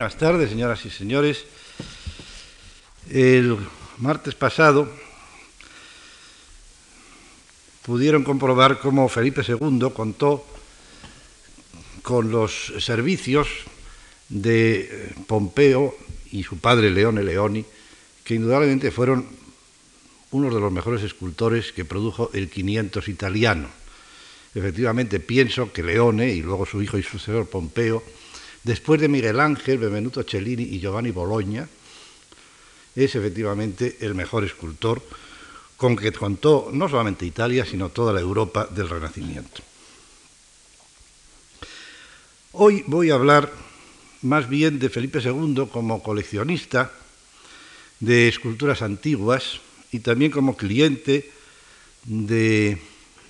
Buenas tardes, señoras y señores. El martes pasado pudieron comprobar cómo Felipe II contó con los servicios de Pompeo y su padre Leone Leoni, que indudablemente fueron uno de los mejores escultores que produjo el 500 italiano. Efectivamente, pienso que Leone y luego su hijo y sucesor Pompeo Después de Miguel Ángel, Benvenuto Cellini y Giovanni Bologna, es efectivamente el mejor escultor con que contó no solamente Italia, sino toda la Europa del Renacimiento. Hoy voy a hablar más bien de Felipe II como coleccionista de esculturas antiguas y también como cliente de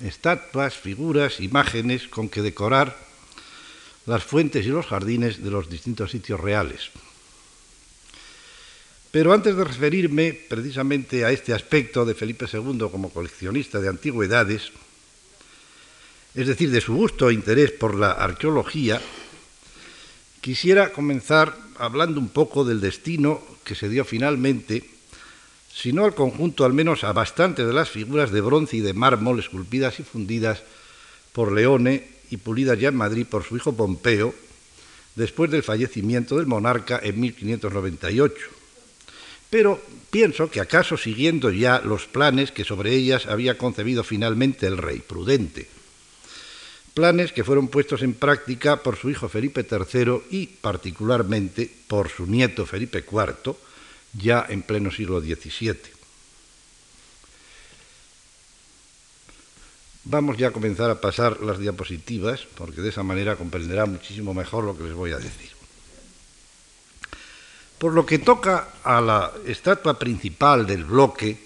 estatuas, figuras, imágenes con que decorar las fuentes y los jardines de los distintos sitios reales. Pero antes de referirme precisamente a este aspecto de Felipe II como coleccionista de antigüedades, es decir, de su gusto e interés por la arqueología, quisiera comenzar hablando un poco del destino que se dio finalmente, si no al conjunto, al menos a bastante de las figuras de bronce y de mármol esculpidas y fundidas por Leone y pulida ya en Madrid por su hijo Pompeo, después del fallecimiento del monarca en 1598. Pero pienso que acaso siguiendo ya los planes que sobre ellas había concebido finalmente el rey prudente. Planes que fueron puestos en práctica por su hijo Felipe III y particularmente por su nieto Felipe IV, ya en pleno siglo XVII. Vamos ya a comenzar a pasar las diapositivas, porque de esa manera comprenderá muchísimo mejor lo que les voy a decir. Por lo que toca a la estatua principal del bloque,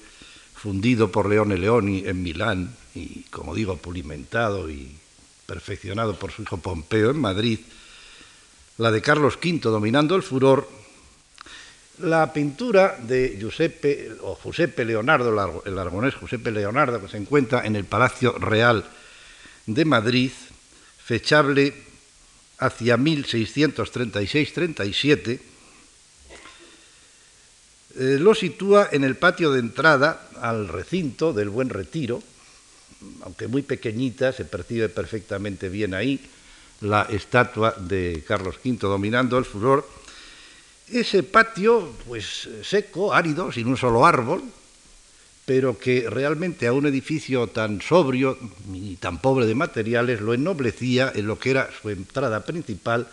fundido por Leone Leoni en Milán, y como digo, pulimentado y perfeccionado por su hijo Pompeo en Madrid, la de Carlos V dominando el furor, la pintura de Giuseppe, o Giuseppe Leonardo, el aragonés Giuseppe Leonardo, que se encuentra en el Palacio Real de Madrid, fechable hacia 1636-37, eh, lo sitúa en el patio de entrada al recinto del Buen Retiro, aunque muy pequeñita, se percibe perfectamente bien ahí la estatua de Carlos V dominando el furor ese patio, pues seco, árido, sin un solo árbol, pero que realmente a un edificio tan sobrio y tan pobre de materiales lo ennoblecía en lo que era su entrada principal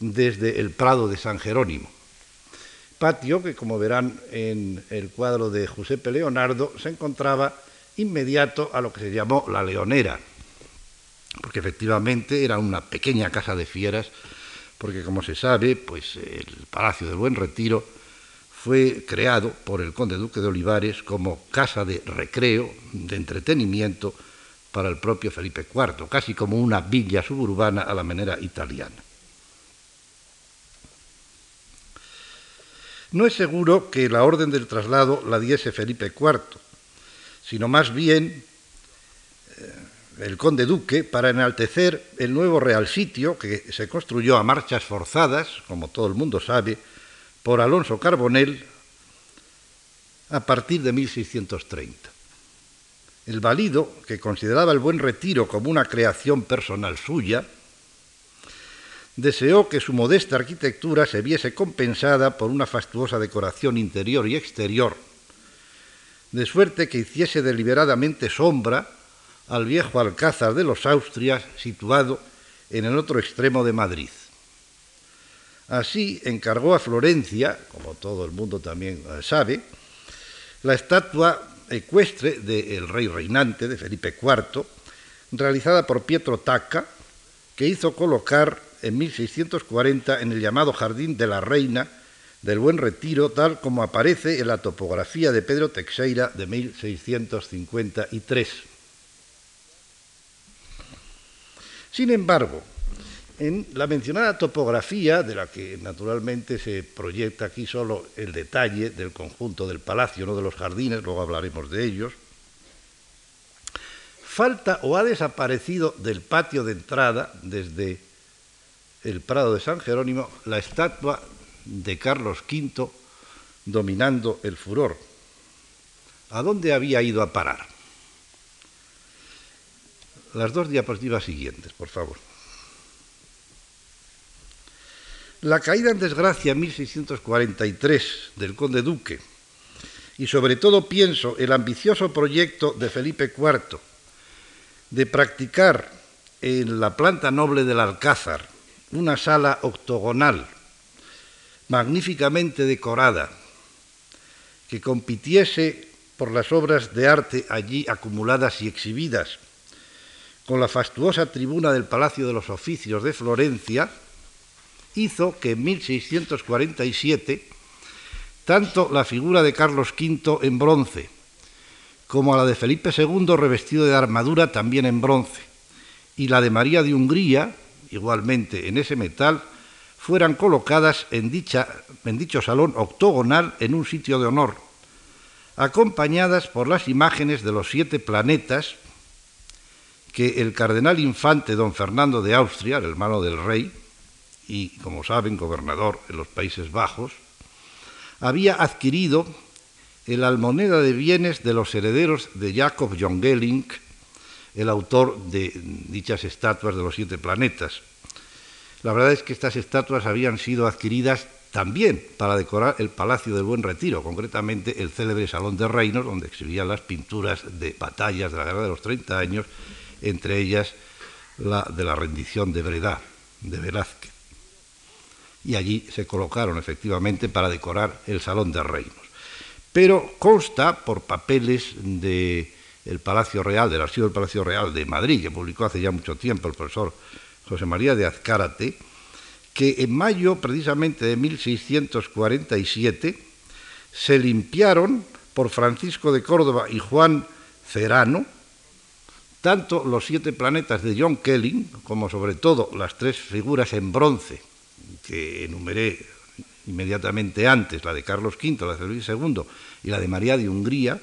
desde el Prado de San Jerónimo. Patio que, como verán en el cuadro de Giuseppe Leonardo, se encontraba inmediato a lo que se llamó la Leonera, porque efectivamente era una pequeña casa de fieras porque como se sabe, pues el Palacio del Buen Retiro fue creado por el conde duque de Olivares como casa de recreo, de entretenimiento para el propio Felipe IV, casi como una villa suburbana a la manera italiana. No es seguro que la orden del traslado la diese Felipe IV, sino más bien eh, el conde duque para enaltecer el nuevo real sitio que se construyó a marchas forzadas, como todo el mundo sabe, por Alonso Carbonell a partir de 1630. El valido, que consideraba el buen retiro como una creación personal suya, deseó que su modesta arquitectura se viese compensada por una fastuosa decoración interior y exterior, de suerte que hiciese deliberadamente sombra al viejo alcázar de los Austrias situado en el otro extremo de Madrid. Así encargó a Florencia, como todo el mundo también sabe, la estatua ecuestre del rey reinante de Felipe IV, realizada por Pietro Tacca, que hizo colocar en 1640 en el llamado Jardín de la Reina del Buen Retiro, tal como aparece en la topografía de Pedro Teixeira de 1653. Sin embargo, en la mencionada topografía, de la que naturalmente se proyecta aquí solo el detalle del conjunto del palacio, no de los jardines, luego hablaremos de ellos, falta o ha desaparecido del patio de entrada, desde el Prado de San Jerónimo, la estatua de Carlos V dominando el furor. ¿A dónde había ido a parar? Las dos diapositivas siguientes, por favor. La caída en desgracia en 1643 del conde duque y sobre todo pienso el ambicioso proyecto de Felipe IV de practicar en la planta noble del Alcázar una sala octogonal magníficamente decorada que compitiese por las obras de arte allí acumuladas y exhibidas con la fastuosa tribuna del Palacio de los Oficios de Florencia, hizo que en 1647 tanto la figura de Carlos V en bronce como la de Felipe II revestido de armadura también en bronce y la de María de Hungría, igualmente en ese metal, fueran colocadas en, dicha, en dicho salón octogonal en un sitio de honor, acompañadas por las imágenes de los siete planetas que el cardenal infante don Fernando de Austria, el hermano del rey, y como saben, gobernador en los Países Bajos, había adquirido en la almoneda de bienes de los herederos de Jacob Jongeling, el autor de dichas estatuas de los siete planetas. La verdad es que estas estatuas habían sido adquiridas también para decorar el Palacio del Buen Retiro, concretamente el célebre Salón de Reinos, donde exhibían las pinturas de batallas de la Guerra de los 30 años entre ellas la de la rendición de Breda, de Velázquez. Y allí se colocaron efectivamente para decorar el Salón de Reinos. Pero consta por papeles del Palacio Real, del Archivo del Palacio Real de Madrid, que publicó hace ya mucho tiempo el profesor José María de Azcárate, que en mayo precisamente de 1647 se limpiaron por Francisco de Córdoba y Juan Cerano, tanto los siete planetas de John Kelly, como sobre todo las tres figuras en bronce que enumeré inmediatamente antes, la de Carlos V, la de Luis II y la de María de Hungría,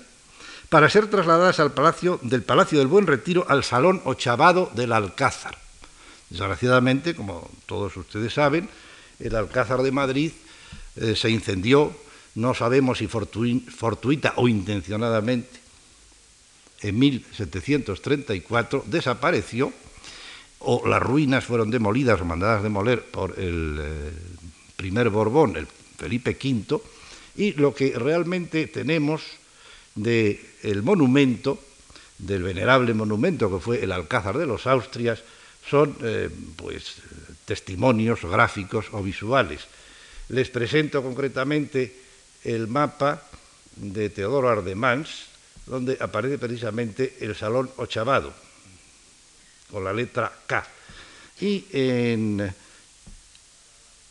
para ser trasladadas al palacio, del Palacio del Buen Retiro al Salón Ochavado del Alcázar. Desgraciadamente, como todos ustedes saben, el Alcázar de Madrid eh, se incendió, no sabemos si fortuita o intencionadamente, en 1734 desapareció o las ruinas fueron demolidas o mandadas demoler por el eh, primer Borbón, el Felipe V, y lo que realmente tenemos del el monumento, del venerable monumento que fue el Alcázar de los Austrias, son eh, pues testimonios gráficos o visuales. Les presento concretamente el mapa de Teodoro Ardemans, donde aparece precisamente el salón ochavado, con la letra K. Y en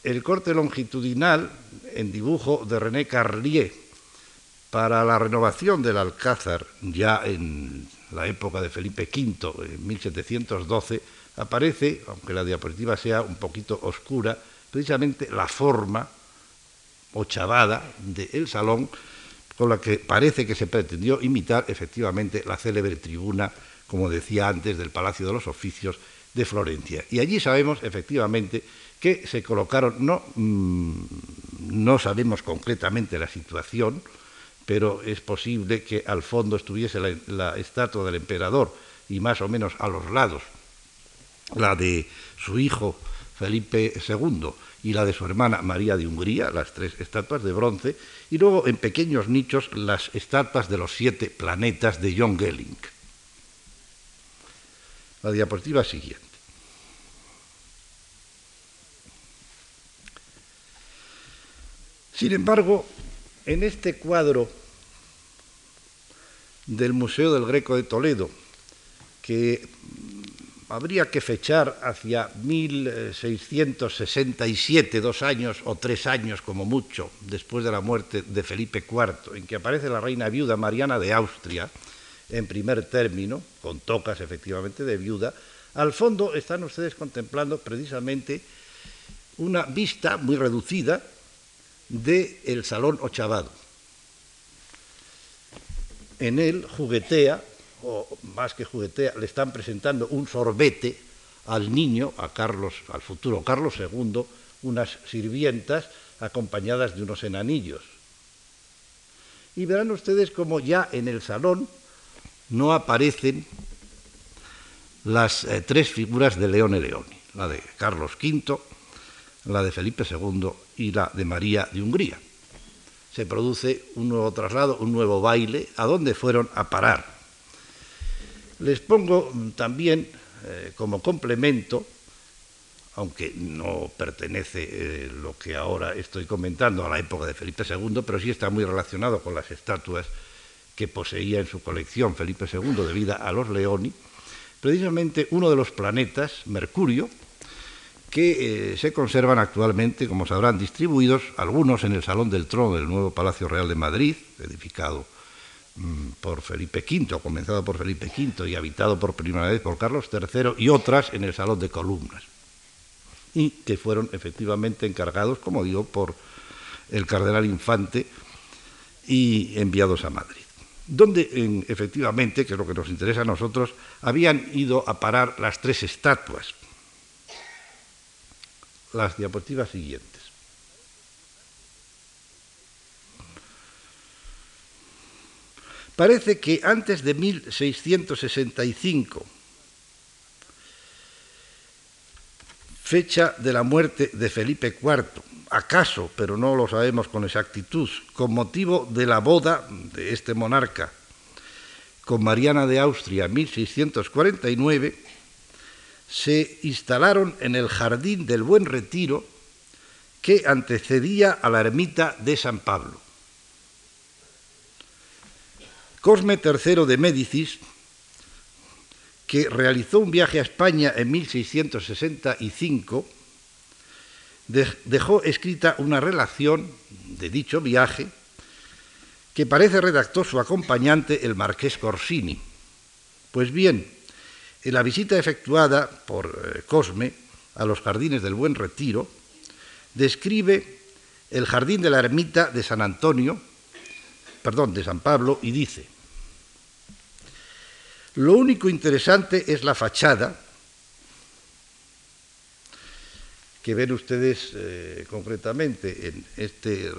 el corte longitudinal, en dibujo de René Carlier, para la renovación del Alcázar, ya en la época de Felipe V, en 1712, aparece, aunque la diapositiva sea un poquito oscura, precisamente la forma ochavada del salón con la que parece que se pretendió imitar efectivamente la célebre tribuna, como decía antes, del Palacio de los Oficios de Florencia. Y allí sabemos efectivamente que se colocaron, no, mm, no sabemos concretamente la situación, pero es posible que al fondo estuviese la, la estatua del emperador y más o menos a los lados la de su hijo Felipe II y la de su hermana María de Hungría, las tres estatuas de bronce, y luego en pequeños nichos las estatuas de los siete planetas de John Gelling. La diapositiva siguiente. Sin embargo, en este cuadro del Museo del Greco de Toledo, que habría que fechar hacia 1667, dos años o tres años como mucho, después de la muerte de Felipe IV, en que aparece la reina viuda Mariana de Austria, en primer término, con tocas efectivamente de viuda, al fondo están ustedes contemplando precisamente una vista muy reducida del el salón ochavado. En él juguetea o más que juguetea, le están presentando un sorbete al niño, a Carlos, al futuro Carlos II, unas sirvientas acompañadas de unos enanillos. Y verán ustedes como ya en el salón no aparecen las eh, tres figuras de Leone Leoni, la de Carlos V, la de Felipe II y la de María de Hungría. Se produce un nuevo traslado, un nuevo baile, a dónde fueron a parar. Les pongo también eh, como complemento, aunque no pertenece eh, lo que ahora estoy comentando a la época de Felipe II, pero sí está muy relacionado con las estatuas que poseía en su colección Felipe II debido a los Leoni, precisamente uno de los planetas, Mercurio, que eh, se conservan actualmente, como sabrán, distribuidos, algunos en el Salón del Trono del nuevo Palacio Real de Madrid, edificado por Felipe V, comenzado por Felipe V y habitado por primera vez por Carlos III, y otras en el Salón de Columnas, y que fueron efectivamente encargados, como digo, por el cardenal Infante y enviados a Madrid donde efectivamente, que es lo que nos interesa a nosotros, habían ido a parar las tres estatuas. Las diapositivas siguientes. Parece que antes de 1665, fecha de la muerte de Felipe IV, acaso, pero no lo sabemos con exactitud, con motivo de la boda de este monarca con Mariana de Austria en 1649, se instalaron en el jardín del Buen Retiro que antecedía a la ermita de San Pablo. Cosme III de Médicis, que realizó un viaje a España en 1665, dejó escrita una relación de dicho viaje que parece redactó su acompañante, el marqués Corsini. Pues bien, en la visita efectuada por eh, Cosme a los jardines del Buen Retiro, describe el jardín de la ermita de San Antonio, perdón, de San Pablo, y dice, lo único interesante es la fachada, que ven ustedes eh, concretamente en este eh,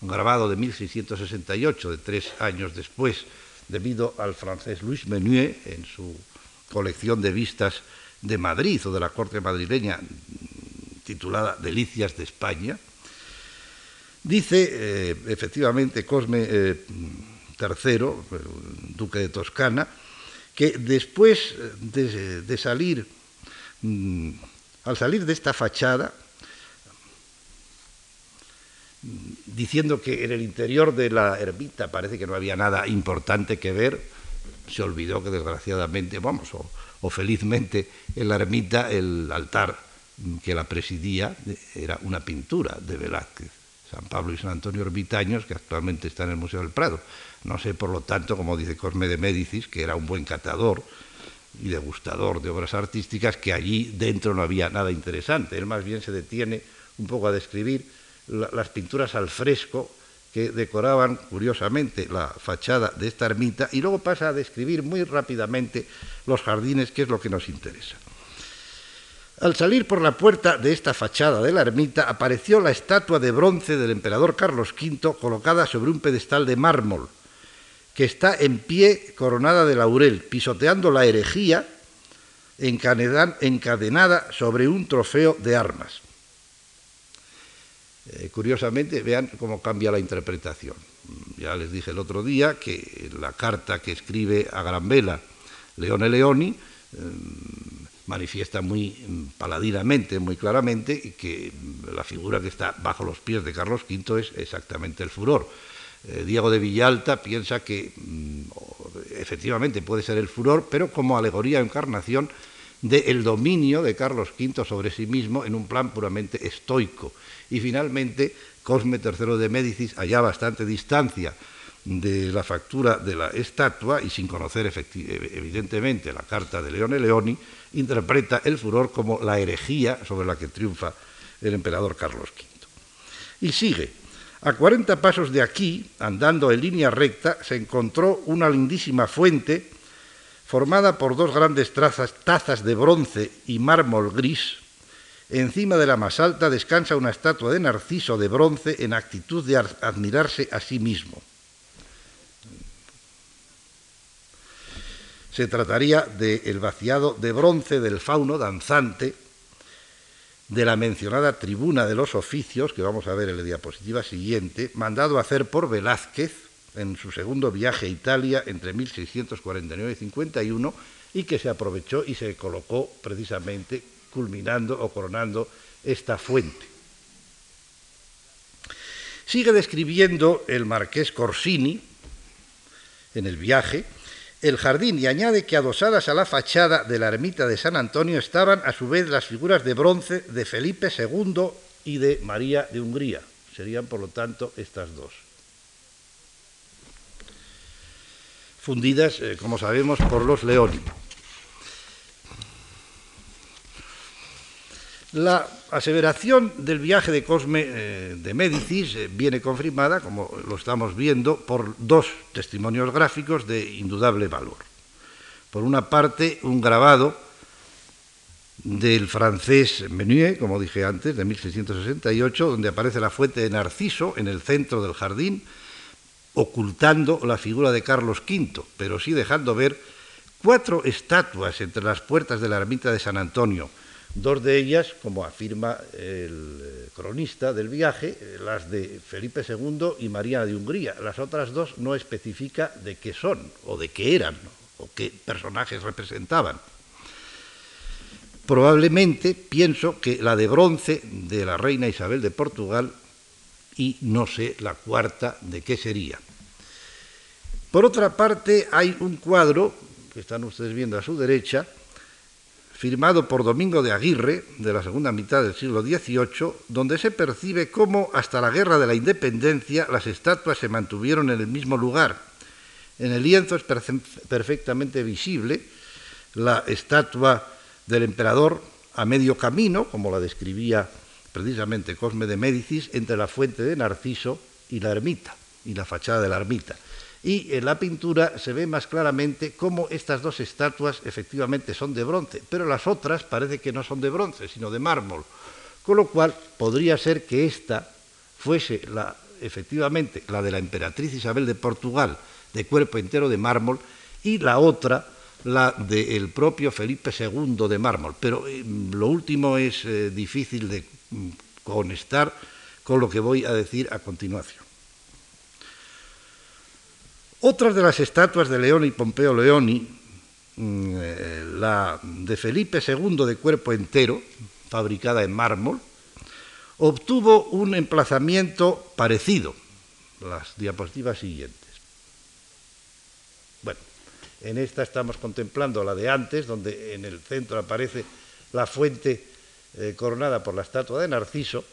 grabado de 1668, de tres años después, debido al francés Louis Menuet en su colección de vistas de Madrid o de la corte madrileña titulada Delicias de España, dice eh, efectivamente Cosme III, eh, duque de Toscana, que después de salir, mm, al salir de esta fachada, diciendo que en el interior de la ermita parece que no había nada importante que ver, se olvidó que desgraciadamente, vamos, o, felizmente, en la ermita el altar que la presidía era una pintura de Velázquez, San Pablo y San Antonio Ermitaños, que actualmente está en el Museo del Prado. No sé, por lo tanto, como dice Cosme de Médicis, que era un buen catador y degustador de obras artísticas, que allí dentro no había nada interesante. Él más bien se detiene un poco a describir las pinturas al fresco que decoraban curiosamente la fachada de esta ermita y luego pasa a describir muy rápidamente los jardines, que es lo que nos interesa. Al salir por la puerta de esta fachada de la ermita apareció la estatua de bronce del emperador Carlos V colocada sobre un pedestal de mármol, que está en pie coronada de laurel, pisoteando la herejía encadenada sobre un trofeo de armas. Eh, curiosamente, vean cómo cambia la interpretación. Ya les dije el otro día que la carta que escribe a gran vela Leone Leoni eh, manifiesta muy paladinamente, muy claramente, que la figura que está bajo los pies de Carlos V es exactamente el furor. Eh, Diego de Villalta piensa que mm, efectivamente puede ser el furor, pero como alegoría o encarnación del dominio de Carlos V sobre sí mismo en un plan puramente estoico y finalmente, Cosme III de Médicis, allá bastante distancia de la factura de la estatua y sin conocer evidentemente la carta de Leone Leoni, interpreta el furor como la herejía sobre la que triunfa el emperador Carlos V. Y sigue. A 40 pasos de aquí, andando en línea recta, se encontró una lindísima fuente formada por dos grandes trazas, tazas de bronce y mármol gris, Encima de la más alta descansa una estatua de Narciso de bronce en actitud de admirarse a sí mismo. Se trataría del vaciado de bronce del fauno danzante de la mencionada tribuna de los oficios, que vamos a ver en la diapositiva siguiente, mandado hacer por Velázquez en su segundo viaje a Italia entre 1649 y 51, y que se aprovechó y se colocó precisamente culminando o coronando esta fuente. Sigue describiendo el marqués Corsini en el viaje el jardín y añade que adosadas a la fachada de la ermita de San Antonio estaban a su vez las figuras de bronce de Felipe II y de María de Hungría. Serían, por lo tanto, estas dos. Fundidas, eh, como sabemos, por los Leoni. La aseveración del viaje de Cosme eh, de Médicis eh, viene confirmada, como lo estamos viendo, por dos testimonios gráficos de indudable valor. Por una parte, un grabado del francés Menuet, como dije antes, de 1668, donde aparece la fuente de Narciso en el centro del jardín, ocultando la figura de Carlos V, pero sí dejando ver cuatro estatuas entre las puertas de la ermita de San Antonio, Dos de ellas, como afirma el eh, cronista del viaje, eh, las de Felipe II y María de Hungría. Las otras dos no especifica de qué son, o de qué eran, o qué personajes representaban. Probablemente pienso que la de bronce de la reina Isabel de Portugal y no sé la cuarta de qué sería. Por otra parte, hay un cuadro, que están ustedes viendo a su derecha, firmado por Domingo de Aguirre, de la segunda mitad del siglo XVIII, donde se percibe cómo hasta la Guerra de la Independencia las estatuas se mantuvieron en el mismo lugar. En el lienzo es perfectamente visible la estatua del emperador a medio camino, como la describía precisamente Cosme de Médicis, entre la fuente de Narciso y la ermita, y la fachada de la ermita y en la pintura se ve más claramente cómo estas dos estatuas efectivamente son de bronce, pero las otras parece que no son de bronce, sino de mármol, con lo cual podría ser que esta fuese la, efectivamente la de la emperatriz Isabel de Portugal, de cuerpo entero de mármol, y la otra la del propio Felipe II de mármol. Pero eh, lo último es eh, difícil de mm, conectar con lo que voy a decir a continuación. Otras de las estatuas de León y Pompeo Leoni, mm, eh, la de Felipe II de cuerpo entero, fabricada en mármol, obtuvo un emplazamiento parecido. Las diapositivas siguientes. Bueno, en esta estamos contemplando la de antes, donde en el centro aparece la fuente eh, coronada por la estatua de Narciso,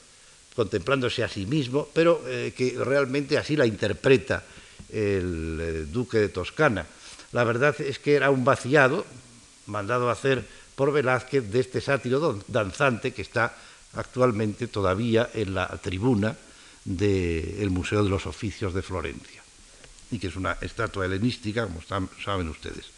contemplándose a sí mismo, pero eh, que realmente así la interpreta el eh, duque de Toscana. La verdad es que era un vaciado mandado a hacer por Velázquez de este sátiro danzante que está actualmente todavía en la tribuna del Museo de los Oficios de Florencia y que es una estatua helenística, como saben ustedes.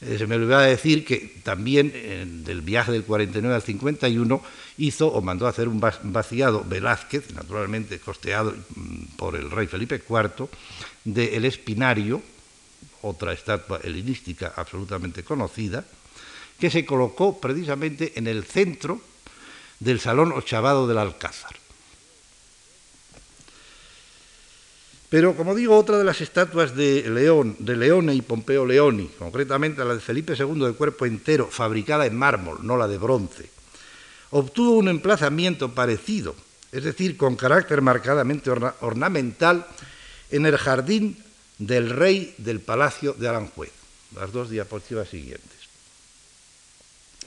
Eh, se me olvidaba decir que también del viaje del 49 al 51 hizo o mandó a hacer un vaciado Velázquez, naturalmente costeado mm, por el rey Felipe IV, de El Espinario, otra estatua helenística absolutamente conocida, que se colocó precisamente en el centro del Salón Ochavado del Alcázar. Pero, como digo, otra de las estatuas de León, de Leone y Pompeo Leoni, concretamente la de Felipe II de cuerpo entero, fabricada en mármol, no la de bronce, obtuvo un emplazamiento parecido, es decir, con carácter marcadamente ornamental, en el jardín del rey del palacio de Aranjuez. Las dos diapositivas siguientes.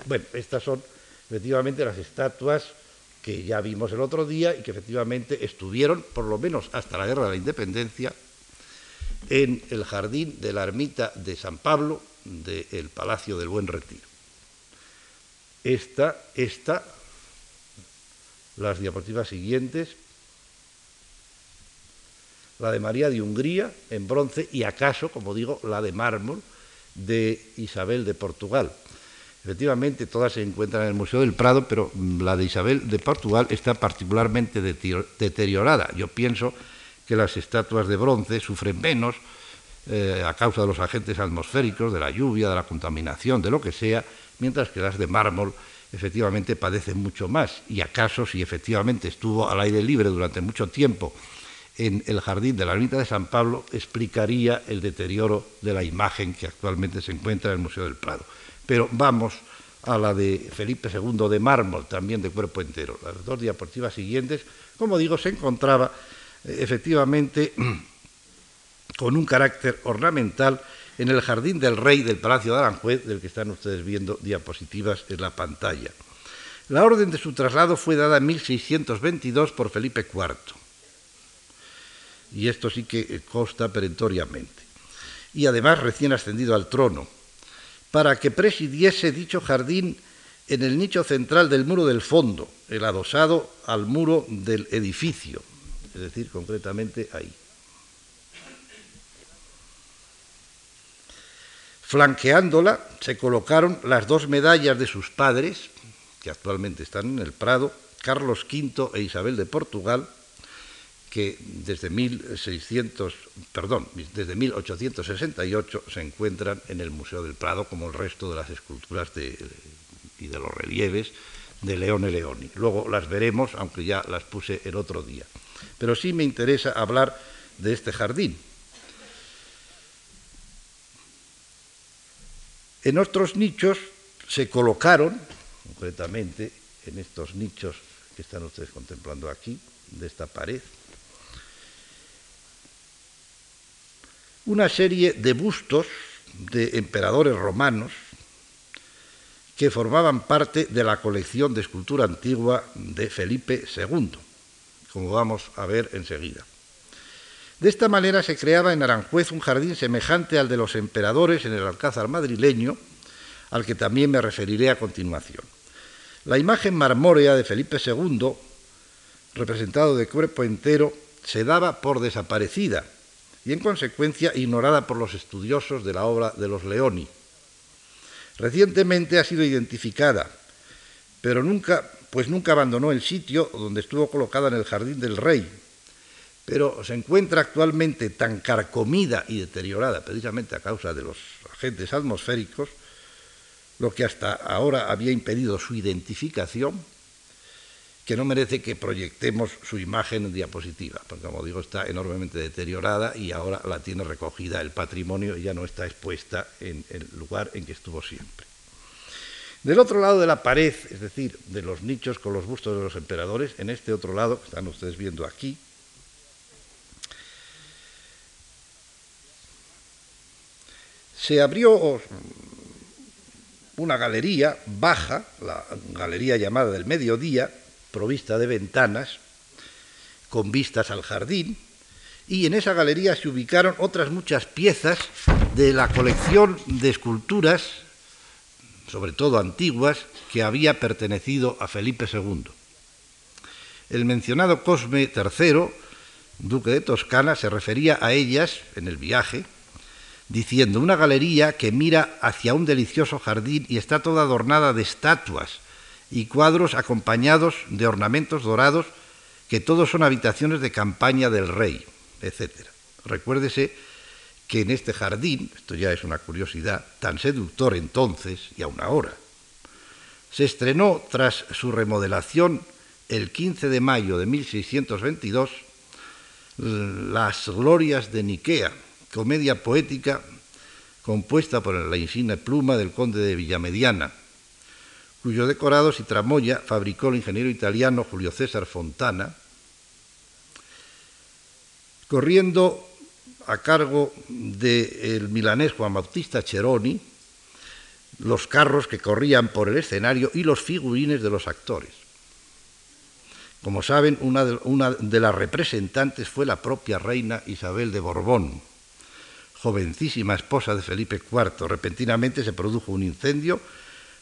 Bueno, estas son efectivamente las estatuas que ya vimos el otro día y que efectivamente estuvieron, por lo menos hasta la Guerra de la Independencia, en el jardín de la ermita de San Pablo del Palacio del Buen Retiro. Esta, esta, las diapositivas siguientes, la de María de Hungría en bronce y acaso, como digo, la de mármol de Isabel de Portugal. Efectivamente, todas se encuentran en el Museo del Prado, pero la de Isabel de Portugal está particularmente deteriorada. Yo pienso que las estatuas de bronce sufren menos eh, a causa de los agentes atmosféricos, de la lluvia, de la contaminación, de lo que sea, mientras que las de mármol efectivamente padecen mucho más. Y acaso, si efectivamente estuvo al aire libre durante mucho tiempo en el jardín de la ermita de San Pablo, explicaría el deterioro de la imagen que actualmente se encuentra en el Museo del Prado. Pero vamos a la de Felipe II de mármol, también de cuerpo entero. Las dos diapositivas siguientes, como digo, se encontraba eh, efectivamente con un carácter ornamental en el jardín del rey del Palacio de Aranjuez, del que están ustedes viendo diapositivas en la pantalla. La orden de su traslado fue dada en 1622 por Felipe IV. Y esto sí que eh, consta perentoriamente. Y además recién ascendido al trono para que presidiese dicho jardín en el nicho central del muro del fondo, el adosado al muro del edificio, es decir, concretamente ahí. Flanqueándola se colocaron las dos medallas de sus padres, que actualmente están en el Prado, Carlos V e Isabel de Portugal, que desde 1600, perdón, desde 1868 se encuentran en el Museo del Prado como el resto de las esculturas y de los relieves de Leone Leoni. Luego las veremos, aunque ya las puse el otro día. Pero sí me interesa hablar de este jardín. En otros nichos se colocaron, concretamente en estos nichos que están ustedes contemplando aquí, de esta pared, una serie de bustos de emperadores romanos que formaban parte de la colección de escultura antigua de Felipe II, como vamos a ver enseguida. De esta manera se creaba en Aranjuez un jardín semejante al de los emperadores en el Alcázar madrileño, al que también me referiré a continuación. La imagen marmórea de Felipe II, representado de cuerpo entero, se daba por desaparecida y en consecuencia ignorada por los estudiosos de la obra de los Leoni. Recientemente ha sido identificada, pero nunca, pues nunca abandonó el sitio donde estuvo colocada en el jardín del rey, pero se encuentra actualmente tan carcomida y deteriorada precisamente a causa de los agentes atmosféricos, lo que hasta ahora había impedido su identificación, que no merece que proyectemos su imagen en diapositiva, porque como digo está enormemente deteriorada y ahora la tiene recogida el patrimonio y ya no está expuesta en el lugar en que estuvo siempre. Del otro lado de la pared, es decir, de los nichos con los bustos de los emperadores, en este otro lado, que están ustedes viendo aquí, se abrió una galería baja, la galería llamada del mediodía, provista de ventanas con vistas al jardín, y en esa galería se ubicaron otras muchas piezas de la colección de esculturas, sobre todo antiguas, que había pertenecido a Felipe II. El mencionado Cosme III, duque de Toscana, se refería a ellas en el viaje, diciendo una galería que mira hacia un delicioso jardín y está toda adornada de estatuas, y cuadros acompañados de ornamentos dorados que todos son habitaciones de campaña del rey, etc. Recuérdese que en este jardín, esto ya es una curiosidad, tan seductor entonces y aún ahora, se estrenó tras su remodelación el 15 de mayo de 1622 Las Glorias de Niquea, comedia poética compuesta por la insigne pluma del conde de Villamediana, cuyos decorados y tramoya fabricó el ingeniero italiano Julio César Fontana, corriendo a cargo del milanés Juan Bautista Cheroni, los carros que corrían por el escenario y los figurines de los actores. Como saben, una de, una de, las representantes fue la propia reina Isabel de Borbón, jovencísima esposa de Felipe IV. Repentinamente se produjo un incendio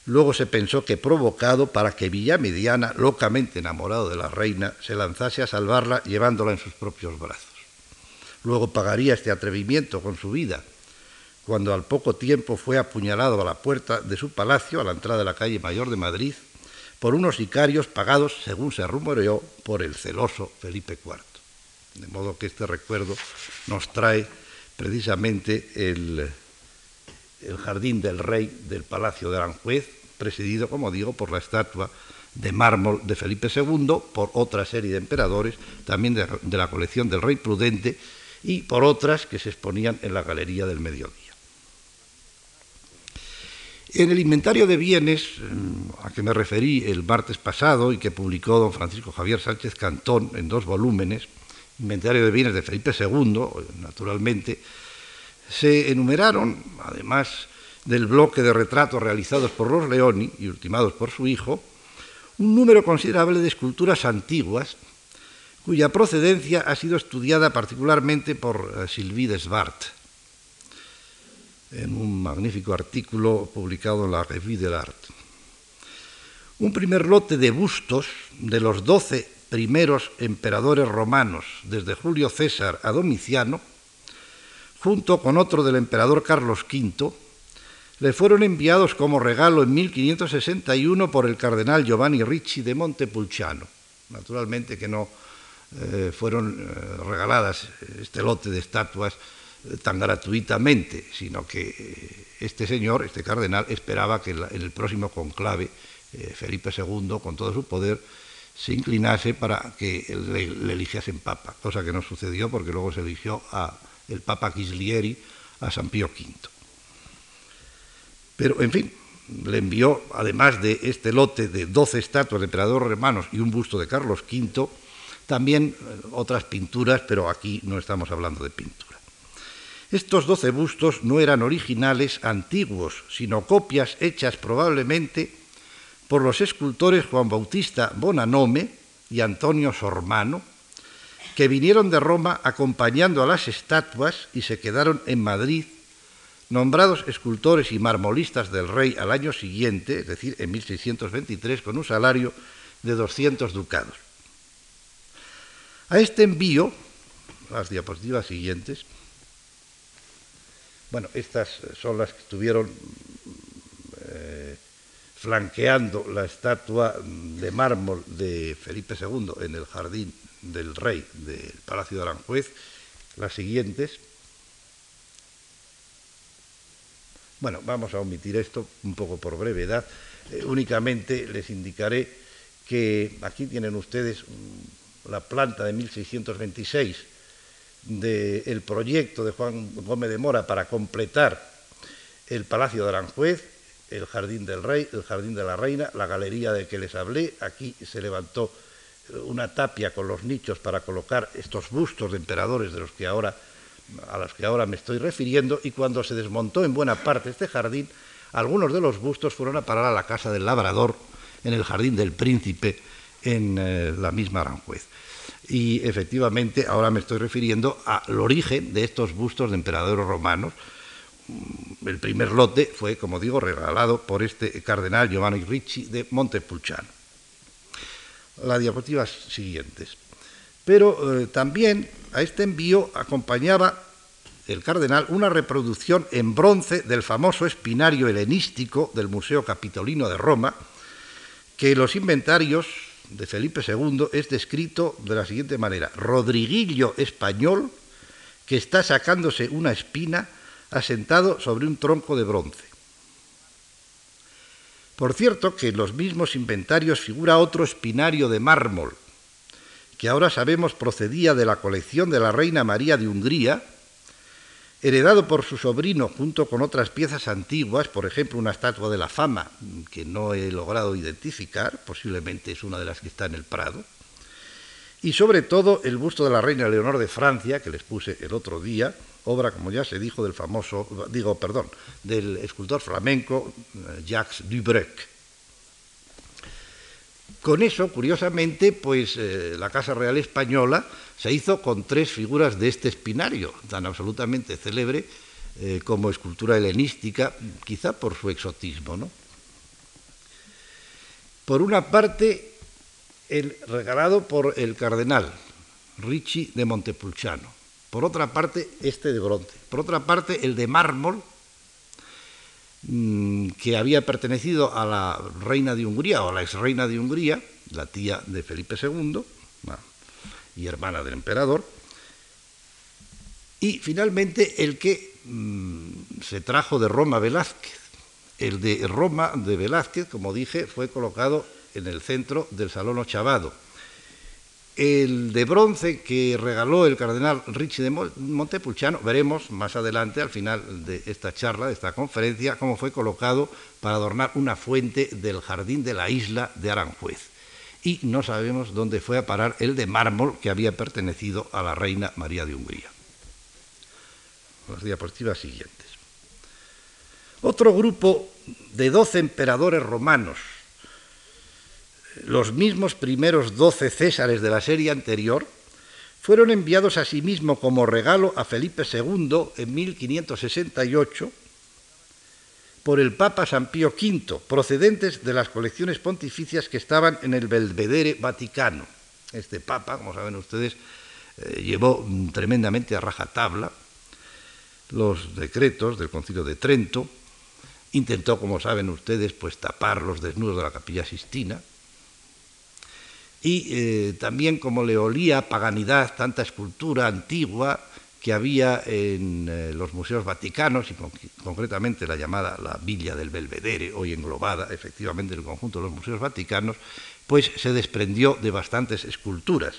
Luego se pensó que provocado para que Villamediana, locamente enamorado de la reina, se lanzase a salvarla llevándola en sus propios brazos. Luego pagaría este atrevimiento con su vida, cuando al poco tiempo fue apuñalado a la puerta de su palacio, a la entrada de la calle Mayor de Madrid, por unos sicarios pagados, según se rumoreó, por el celoso Felipe IV. De modo que este recuerdo nos trae precisamente el, el jardín del rey del Palacio de Aranjuez, presidido, como digo, por la estatua de mármol de Felipe II, por otra serie de emperadores, también de, de la colección del rey Prudente, y por otras que se exponían en la Galería del Mediodía. En el inventario de bienes mm, a que me referí el martes pasado y que publicó don Francisco Javier Sánchez Cantón en dos volúmenes, inventario de bienes de Felipe II, naturalmente, se enumeraron, además del bloque de retratos realizados por los Leoni y ultimados por su hijo, un número considerable de esculturas antiguas cuya procedencia ha sido estudiada particularmente por eh, Sylvie Desbartes en un magnífico artículo publicado en la Revue de l'Art. Un primer lote de bustos de los doce primeros emperadores romanos, desde Julio César a Domiciano, junto con otro del emperador Carlos V, le fueron enviados como regalo en 1561 por el cardenal Giovanni Ricci de Montepulciano. Naturalmente que no eh, fueron eh, regaladas este lote de estatuas tan gratuitamente, sino que eh, este señor, este cardenal, esperaba que en el próximo conclave eh, Felipe II, con todo su poder, se inclinase para que le, le, eligiesen papa, cosa que no sucedió porque luego se eligió a el papa Gislieri, a San Pío V. Pero, en fin, le envió, además de este lote de 12 estatuas de emperadores romanos y un busto de Carlos V, también eh, otras pinturas, pero aquí no estamos hablando de pintura. Estos doce bustos no eran originales antiguos, sino copias hechas probablemente por los escultores Juan Bautista Bonanome y Antonio Sormano, que vinieron de Roma acompañando a las estatuas y se quedaron en Madrid, nombrados escultores y marmolistas del rey al año siguiente, es decir, en 1623, con un salario de 200 ducados. A este envío, las diapositivas siguientes, bueno, estas son las que estuvieron eh, flanqueando la estatua de mármol de Felipe II en el jardín del rey del Palacio de Aranjuez, las siguientes. Bueno, vamos a omitir esto un poco por brevedad. Eh, únicamente les indicaré que aquí tienen ustedes la planta de 1626 del proyecto de Juan Gómez de Mora para completar el Palacio de Aranjuez, el Jardín del Rey, el Jardín de la Reina, la galería de que les hablé. Aquí se levantó una tapia con los nichos para colocar estos bustos de emperadores de los que ahora, a los que ahora me estoy refiriendo, y cuando se desmontó en buena parte este jardín, algunos de los bustos fueron a parar a la casa del labrador en el Jardín del Príncipe en eh, la misma Aranjuez y efectivamente ahora me estoy refiriendo al origen de estos bustos de emperadores romanos. El primer lote fue, como digo, regalado por este cardenal Giovanni Ricci de Montepulciano. Las diapositivas siguientes. Pero eh, también a este envío acompañaba el cardenal una reproducción en bronce del famoso espinario helenístico del Museo Capitolino de Roma, que los inventarios de Felipe II es descrito de la siguiente manera. Rodriguillo español que está sacándose una espina asentado sobre un tronco de bronce. Por cierto que en los mismos inventarios figura otro espinario de mármol, que ahora sabemos procedía de la colección de la Reina María de Hungría, heredado por su sobrino junto con otras piezas antiguas, por ejemplo una estatua de la fama que no he logrado identificar, posiblemente es una de las que está en el Prado, y sobre todo el busto de la reina Leonor de Francia, que les puse el otro día, obra, como ya se dijo, del famoso, digo, perdón, del escultor flamenco eh, Jacques Dubreuc. Con eso, curiosamente, pues eh, la Casa Real Española se hizo con tres figuras de este espinario, tan absolutamente célebre eh, como escultura helenística, quizá por su exotismo. ¿no? Por una parte, el regalado por el cardenal Ricci de Montepulciano. Por otra parte, este de bronce. Por otra parte, el de mármol mm, que había pertenecido a la reina de Hungría o a la ex reina de Hungría, la tía de Felipe II y hermana del emperador, y finalmente el que mm, se trajo de Roma Velázquez. El de Roma de Velázquez, como dije, fue colocado en el centro del Salón Ochavado. El de bronce que regaló el cardenal Ricci de Montepulciano, veremos más adelante, al final de esta charla, de esta conferencia, cómo fue colocado para adornar una fuente del jardín de la isla de Aranjuez. Y no sabemos dónde fue a parar el de mármol que había pertenecido a la reina María de Hungría. Las diapositivas siguientes. Otro grupo de doce emperadores romanos los mismos primeros doce Césares de la serie anterior fueron enviados a sí mismo como regalo a Felipe II en 1568 por el Papa San Pío V, procedentes de las colecciones pontificias que estaban en el Belvedere Vaticano. Este Papa, como saben ustedes, eh, llevó tremendamente a rajatabla los decretos del Concilio de Trento, intentó, como saben ustedes, pues tapar los desnudos de la Capilla Sistina, y eh, también como le olía paganidad tanta escultura antigua que había en eh, los museos vaticanos y concretamente la llamada la Villa del Belvedere, hoy englobada efectivamente en el conjunto de los museos vaticanos, pues se desprendió de bastantes esculturas.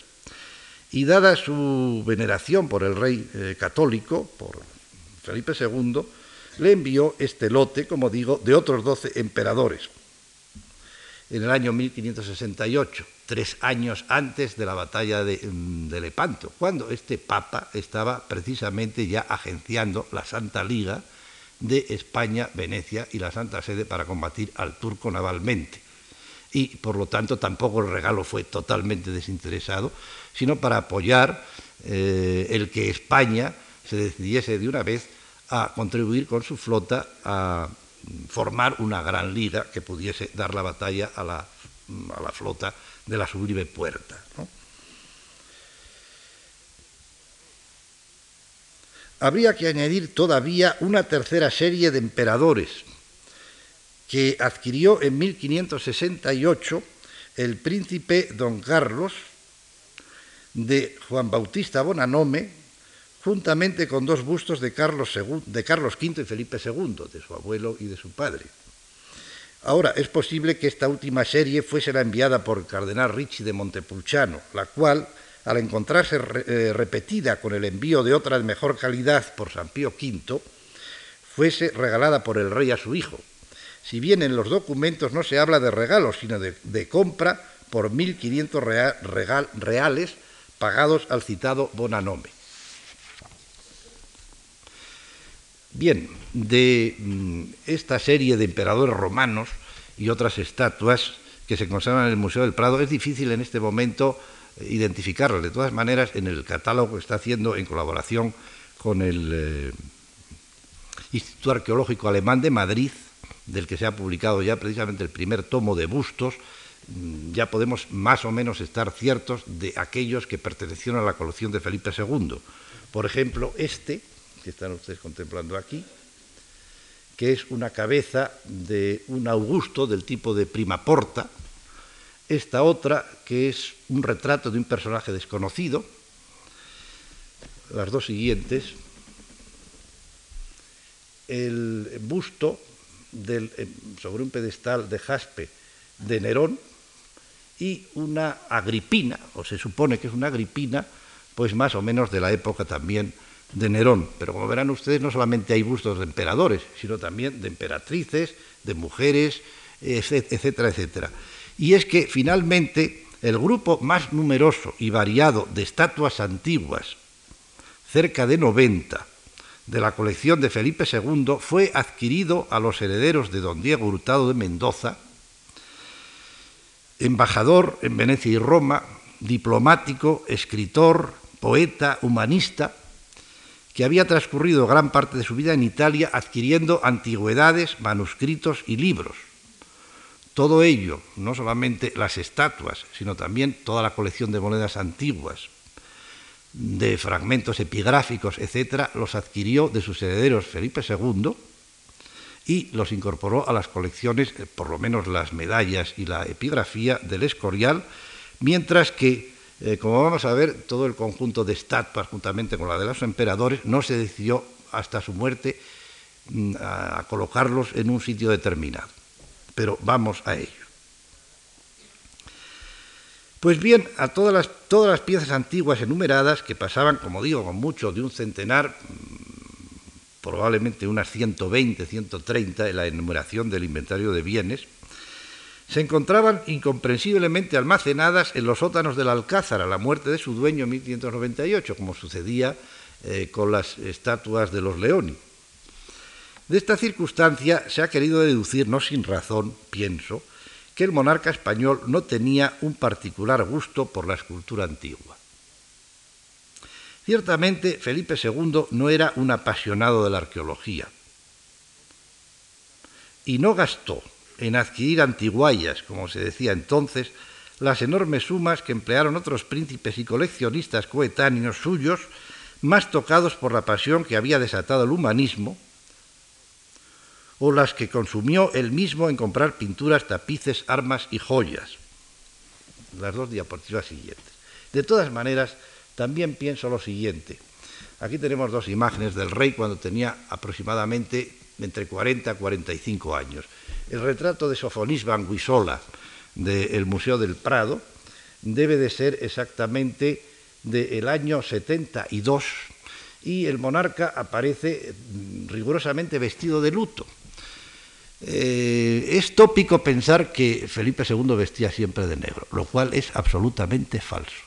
Y dada su veneración por el rey eh, católico, por Felipe II, le envió este lote, como digo, de otros doce emperadores en el año 1568 tres años antes de la batalla de, Lepanto, cuando este papa estaba precisamente ya agenciando la Santa Liga de España, Venecia y la Santa Sede para combatir al turco navalmente. Y por lo tanto tampoco el regalo fue totalmente desinteresado, sino para apoyar eh, el que España se decidiese de una vez a contribuir con su flota a formar una gran liga que pudiese dar la batalla a la, a la flota de la sublime puerta. Habría que añadir todavía una tercera serie de emperadores que adquirió en 1568 el príncipe don Carlos de Juan Bautista Bonanome, juntamente con dos bustos de Carlos, de Carlos V y Felipe II, de su abuelo y de su padre. Ahora, es posible que esta última serie fuese la enviada por el cardenal Ricci de Montepulciano, la cual, al encontrarse eh, repetida con el envío de otra de mejor calidad por San Pío V, fuese regalada por el rey a su hijo. Si bien en los documentos no se habla de regalo, sino de, compra por 1.500 reales pagados al citado Bonanome. Bien, de mm, esta serie de emperadores romanos y otras estatuas que se conservan en el Museo del Prado, es difícil en este momento eh, identificarlas. De todas maneras, en el catálogo que está haciendo en colaboración con el eh, Instituto Arqueológico Alemán de Madrid, del que se ha publicado ya precisamente el primer tomo de bustos, mm, ya podemos más o menos estar ciertos de aquellos que pertenecieron a la colección de Felipe II. Por ejemplo, este, que están ustedes contemplando aquí, que es una cabeza de un Augusto del tipo de prima porta, esta otra que es un retrato de un personaje desconocido, las dos siguientes, el busto eh, sobre un pedestal de jaspe de Nerón y una agripina, o se supone que es una agripina, pues más o menos de la época también de Nerón. Pero como verán ustedes, no solamente hay bustos de emperadores, sino también de emperatrices, de mujeres, etcétera, etcétera. Y es que finalmente el grupo más numeroso y variado de estatuas antiguas, cerca de 90, de la colección de Felipe II, fue adquirido a los herederos de don Diego Hurtado de Mendoza, embajador en Venecia y Roma, diplomático, escritor, poeta, humanista, que había transcurrido gran parte de su vida en Italia adquiriendo antigüedades, manuscritos y libros. Todo ello, no solamente las estatuas, sino también toda la colección de monedas antiguas, de fragmentos epigráficos, etc., los adquirió de sus herederos Felipe II y los incorporó a las colecciones, eh, por lo menos las medallas y la epigrafía del Escorial, mientras que, eh, como vamos a ver, todo el conjunto de estatuas, juntamente con la de los emperadores, no se decidió hasta su muerte mm, a colocarlos en un sitio determinado. Pero vamos a ello. Pues bien, a todas las, todas las piezas antiguas enumeradas, que pasaban, como digo, con mucho de un centenar, mm, probablemente unas 120, 130 en la enumeración del inventario de bienes, se encontraban incomprensiblemente almacenadas en los sótanos del Alcázar a la muerte de su dueño en 1598, como sucedía eh, con las estatuas de los Leoni. De esta circunstancia se ha querido deducir, no sin razón, pienso, que el monarca español no tenía un particular gusto por la escultura antigua. Ciertamente, Felipe II no era un apasionado de la arqueología y no gastó en adquirir antiguallas, como se decía entonces, las enormes sumas que emplearon otros príncipes y coleccionistas coetáneos suyos, más tocados por la pasión que había desatado el humanismo, o las que consumió él mismo en comprar pinturas, tapices, armas y joyas. Las dos diapositivas siguientes. De todas maneras, también pienso lo siguiente. Aquí tenemos dos imágenes del rey cuando tenía aproximadamente entre 40 y 45 años. El retrato de Sofonis Van Guisola del Museo del Prado debe de ser exactamente del año 72 y el monarca aparece rigurosamente vestido de luto. Eh, es tópico pensar que Felipe II vestía siempre de negro, lo cual es absolutamente falso.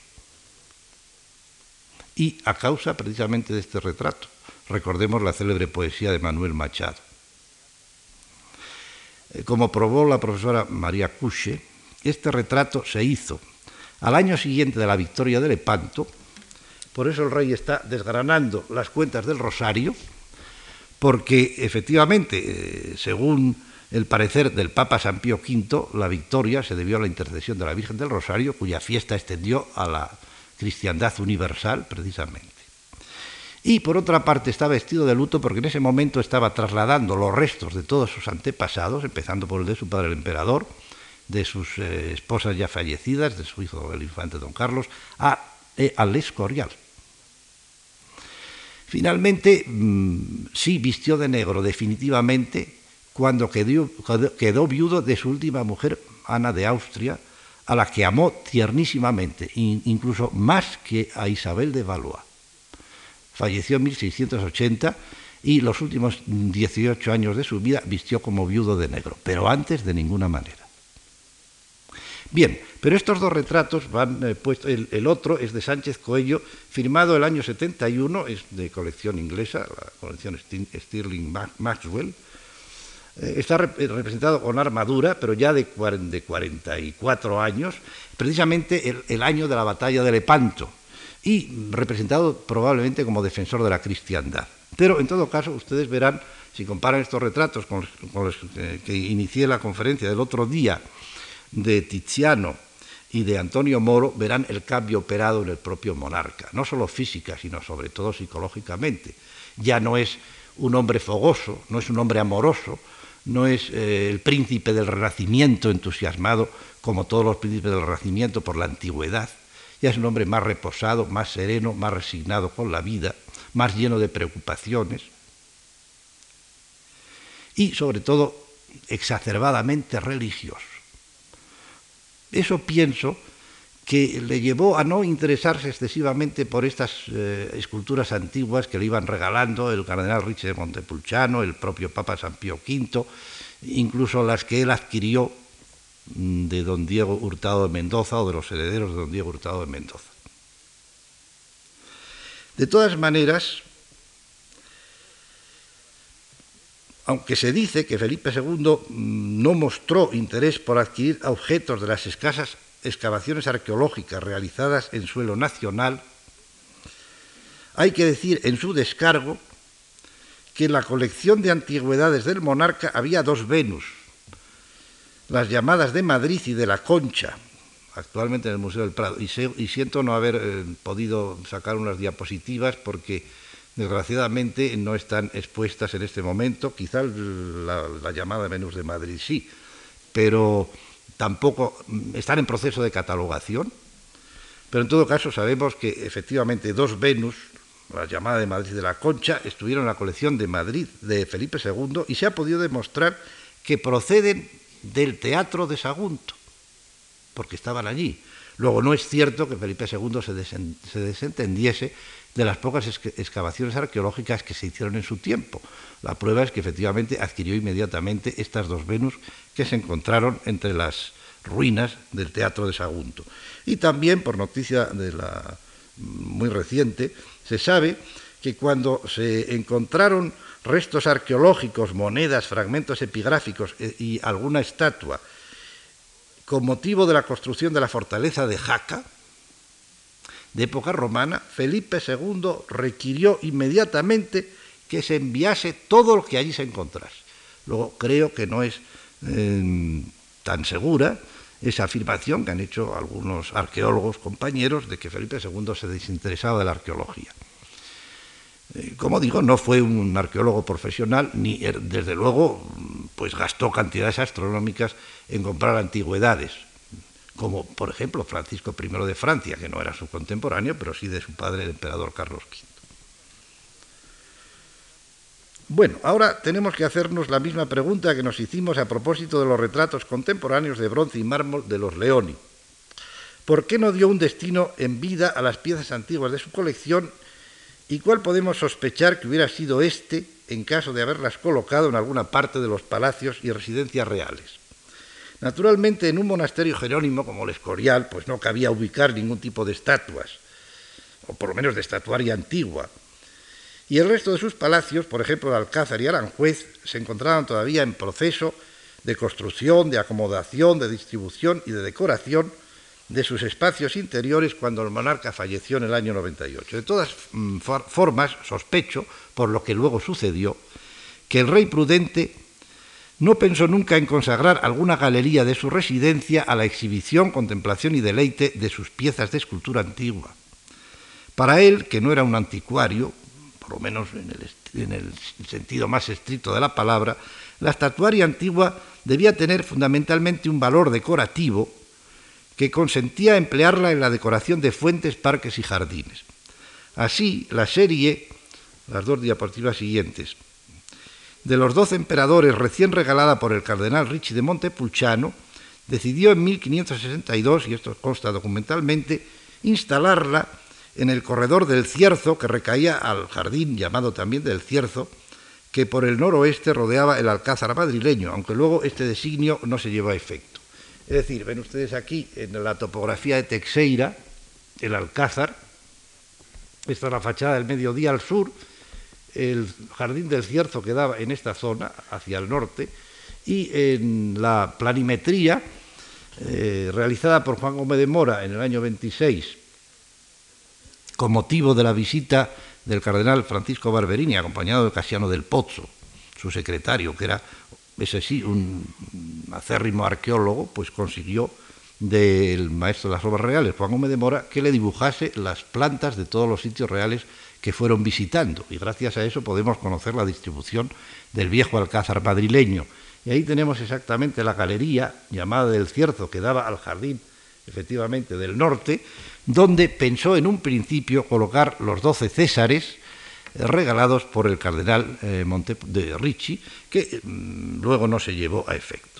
Y a causa precisamente de este retrato, recordemos la célebre poesía de Manuel Machado. Eh, como probó la profesora María Cuche, este retrato se hizo al año siguiente de la victoria de Lepanto, por eso el rey está desgranando las cuentas del rosario, porque efectivamente, eh, según el parecer del Papa San Pío V, la victoria se debió a la intercesión de la Virgen del Rosario, cuya fiesta extendió a la cristiandad universal precisamente. Y por otra parte está vestido de luto porque en ese momento estaba trasladando los restos de todos sus antepasados, empezando por el de su padre el emperador, de sus eh, esposas ya fallecidas, de su hijo el infante don Carlos, a, eh, al Escorial. Finalmente, mm, sí vistió de negro definitivamente cuando quedó, quedó, viudo de su última mujer, Ana de Austria, a la que amó tiernísimamente, incluso más que a Isabel de Valois. Falleció en 1680 y los últimos 18 años de su vida vistió como viudo de negro, pero antes de ninguna manera. Bien, pero estos dos retratos van eh, puestos. El, otro es de Sánchez Coello, firmado el año 71, es de colección inglesa, la colección Stirling Maxwell. Eh, está eh, representado con armadura, pero ya de, 44 años, precisamente el, el, año de la batalla de Lepanto, y representado probablemente como defensor de la cristiandad. Pero en todo caso, ustedes verán, si comparan estos retratos con los, que inicié la conferencia del otro día, de Tiziano y de Antonio Moro verán el cambio operado en el propio monarca, no solo física, sino sobre todo psicológicamente. Ya no es un hombre fogoso, no es un hombre amoroso, no es eh, el príncipe del renacimiento entusiasmado como todos los príncipes del renacimiento por la antigüedad. Ya es un hombre más reposado, más sereno, más resignado con la vida, más lleno de preocupaciones y sobre todo exacerbadamente religioso. Eso pienso que le llevó a no interesarse excesivamente por estas eh, esculturas antiguas que le iban regalando el cardenal Riche de Montepulciano, el propio Papa San Pío V, incluso las que él adquirió de don Diego Hurtado de Mendoza o de los herederos de don Diego Hurtado de Mendoza. De todas maneras, aunque se dice que Felipe II mm, no mostró interés por adquirir objetos de las escasas excavaciones arqueológicas realizadas en suelo nacional, hay que decir en su descargo que en la colección de antigüedades del monarca había dos Venus, las llamadas de Madrid y de la Concha, actualmente en el Museo del Prado, y, siento no haber eh, podido sacar unas diapositivas porque desgraciadamente no están expuestas en este momento, quizá la, la llamada Venus de Madrid sí, pero tampoco mm, están en proceso de catalogación, pero en todo caso sabemos que efectivamente dos Venus, la llamada de Madrid de la Concha, estuvieron en la colección de Madrid de Felipe II y se ha podido demostrar que proceden del teatro de Sagunto, porque estaban allí. Luego, no es cierto que Felipe II se, desentendiese de las pocas excavaciones arqueológicas que se hicieron en su tiempo. La prueba es que efectivamente adquirió inmediatamente estas dos Venus que se encontraron entre las ruinas del Teatro de Sagunto. Y también, por noticia de la muy reciente, se sabe que cuando se encontraron restos arqueológicos, monedas, fragmentos epigráficos eh, y alguna estatua con motivo de la construcción de la fortaleza de Jaca, de época romana, Felipe II requirió inmediatamente que se enviase todo lo que allí se encontrase. Luego creo que no es eh, tan segura esa afirmación que han hecho algunos arqueólogos compañeros de que Felipe II se desinteresaba de la arqueología. Eh, como digo, no fue un arqueólogo profesional, ni er, desde luego pues gastó cantidades astronómicas en comprar antigüedades, como por ejemplo Francisco I de Francia, que no era su contemporáneo, pero sí de su padre, el emperador Carlos V. Bueno, ahora tenemos que hacernos la misma pregunta que nos hicimos a propósito de los retratos contemporáneos de bronce y mármol de los Leoni. ¿Por qué no dio un destino en vida a las piezas antiguas de su colección y cuál podemos sospechar que hubiera sido este en caso de haberlas colocado en alguna parte de los palacios y residencias reales? Naturalmente, en un monasterio jerónimo como el Escorial, pues no cabía ubicar ningún tipo de estatuas, o por lo menos de estatuaria antigua, y el resto de sus palacios, por ejemplo el Alcázar y Aranjuez, se encontraban todavía en proceso de construcción, de acomodación, de distribución y de decoración de sus espacios interiores cuando el monarca falleció en el año 98. De todas mm, formas, sospecho, por lo que luego sucedió, que el rey prudente no pensó nunca en consagrar alguna galería de su residencia a la exhibición, contemplación y deleite de sus piezas de escultura antigua. Para él, que no era un anticuario, por lo menos en el, sentido más estricto de la palabra, la estatuaria antigua debía tener fundamentalmente un valor decorativo que consentía emplearla en la decoración de fuentes, parques y jardines. Así, la serie, las dos diapositivas siguientes, de los doce emperadores recién regalada por el cardenal Ricci de Montepulciano, decidió en 1562, y esto consta documentalmente, instalarla en el corredor del Cierzo, que recaía al jardín llamado también del Cierzo, que por el noroeste rodeaba el Alcázar madrileño, aunque luego este designio no se llevó a efecto. Es decir, ven ustedes aquí en la topografía de Texeira, el Alcázar, esta es la fachada del mediodía al sur, el jardín del Cierzo quedaba en esta zona, hacia el norte, y en la planimetría eh, realizada por Juan Gómez de Mora en el año 26 con motivo de la visita del cardenal Francisco Barberini, acompañado de Casiano del Pozzo, su secretario, que era, ese sí, un acérrimo arqueólogo, pues consiguió del maestro de las obras reales, Juan Gómez que le dibujase las plantas de todos los sitios reales que fueron visitando. Y gracias a eso podemos conocer la distribución del viejo alcázar madrileño. Y ahí tenemos exactamente la galería llamada del Cierzo, que daba al jardín, efectivamente, del norte, donde pensó en un principio colocar los doce césares regalados por el cardenal eh, Monte de Ricci, que mm, luego no se llevó a efecto.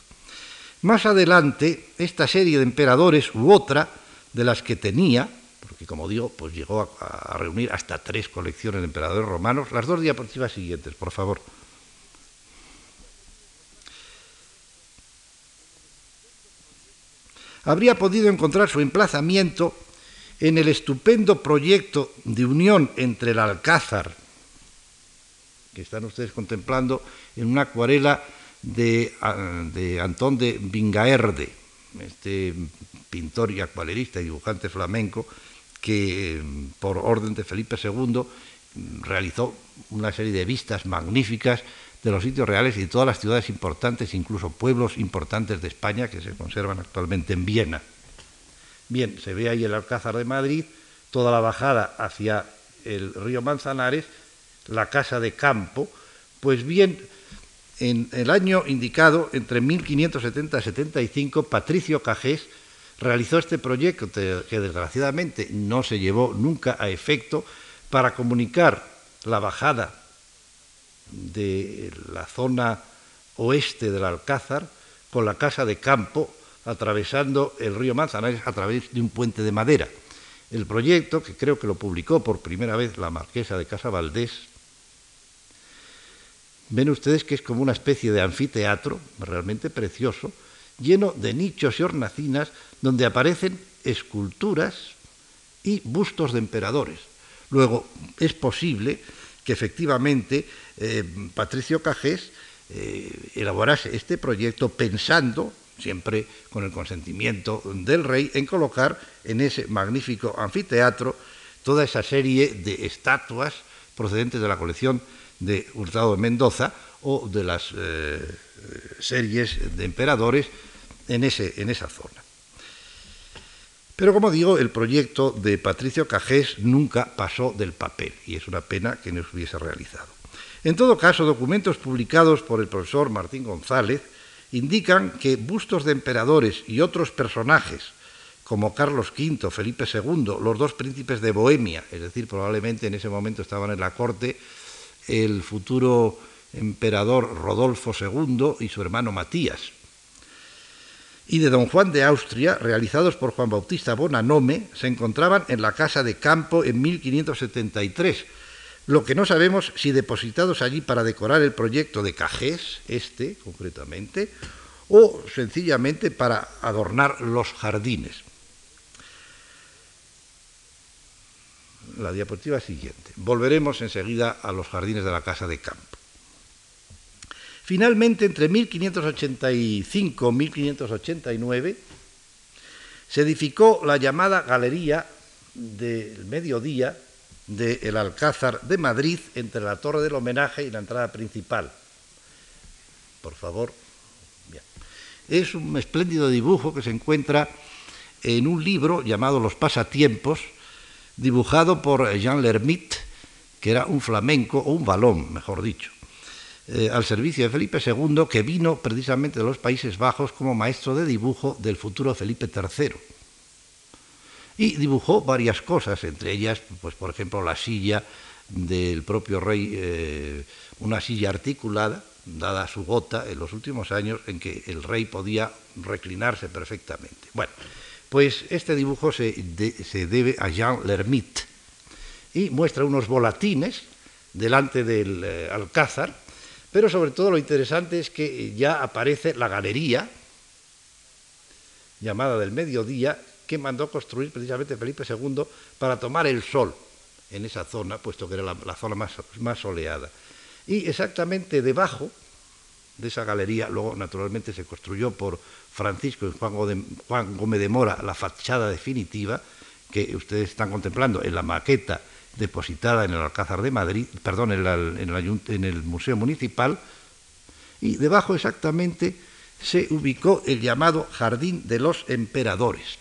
Más adelante, esta serie de emperadores u otra de las que tenía, porque como digo, pues llegó a, a reunir hasta tres colecciones de emperadores romanos, las dos diapositivas siguientes, por favor. habría podido encontrar su emplazamiento en el estupendo proyecto de unión entre el Alcázar, que están ustedes contemplando en una acuarela de, Antón de Vingaerde, este pintor y acuarelista y dibujante flamenco, que por orden de Felipe II realizó una serie de vistas magníficas de los sitios reales y de todas las ciudades importantes, incluso pueblos importantes de España que se conservan actualmente en Viena. Bien, se ve ahí el Alcázar de Madrid, toda la bajada hacia el río Manzanares la casa de campo, pues bien, en el año indicado, entre 1570 y 75, Patricio Cajés realizó este proyecto que desgraciadamente no se llevó nunca a efecto para comunicar la bajada de la zona oeste del Alcázar con la casa de campo atravesando el río Manzanares a través de un puente de madera. El proyecto, que creo que lo publicó por primera vez la marquesa de Casa Valdés, ven ustedes que es como una especie de anfiteatro realmente precioso, lleno de nichos y hornacinas donde aparecen esculturas y bustos de emperadores. Luego, es posible que efectivamente eh, Patricio Cajés eh, elaborase este proyecto pensando, siempre con el consentimiento del rey, en colocar en ese magnífico anfiteatro toda esa serie de estatuas procedentes de la colección de Hurtado de Mendoza o de las eh, series de emperadores en, ese, en esa zona. Pero como digo, el proyecto de Patricio Cajés nunca pasó del papel y es una pena que no se hubiese realizado. En todo caso, documentos publicados por el profesor Martín González indican que bustos de emperadores y otros personajes, como Carlos V, Felipe II, los dos príncipes de Bohemia, es decir, probablemente en ese momento estaban en la corte el futuro emperador Rodolfo II y su hermano Matías, y de don Juan de Austria, realizados por Juan Bautista Bonanome, se encontraban en la casa de campo en 1573, lo que no sabemos si depositados allí para decorar el proyecto de Cajés, este concretamente, o sencillamente para adornar los jardines. La diapositiva siguiente. Volveremos enseguida a los jardines de la casa de campo. Finalmente, entre 1585 y 1589, se edificó la llamada Galería del Mediodía del Alcázar de Madrid entre la Torre del Homenaje y la entrada principal. Por favor. Es un espléndido dibujo que se encuentra en un libro llamado Los Pasatiempos, dibujado por Jean Lermite, que era un flamenco, o un balón, mejor dicho. Eh, al servicio de Felipe II, que vino precisamente de los Países Bajos como maestro de dibujo del futuro Felipe III. Y dibujó varias cosas, entre ellas, pues, por ejemplo, la silla del propio rey, eh, una silla articulada, dada su gota en los últimos años, en que el rey podía reclinarse perfectamente. Bueno, pues este dibujo se, se debe a Jean Lermite y muestra unos volatines delante del eh, alcázar, pero sobre todo lo interesante es que ya aparece la galería llamada del mediodía que mandó construir precisamente Felipe II para tomar el sol en esa zona, puesto que era la, zona más, más soleada. Y exactamente debajo de esa galería, luego naturalmente se construyó por Francisco y Juan Gómez de Mora la fachada definitiva que ustedes están contemplando en la maqueta depositada en el Alcázar de Madrid, perdón, en, el, Museo Municipal, y debajo exactamente se ubicó el llamado Jardín de los Emperadores.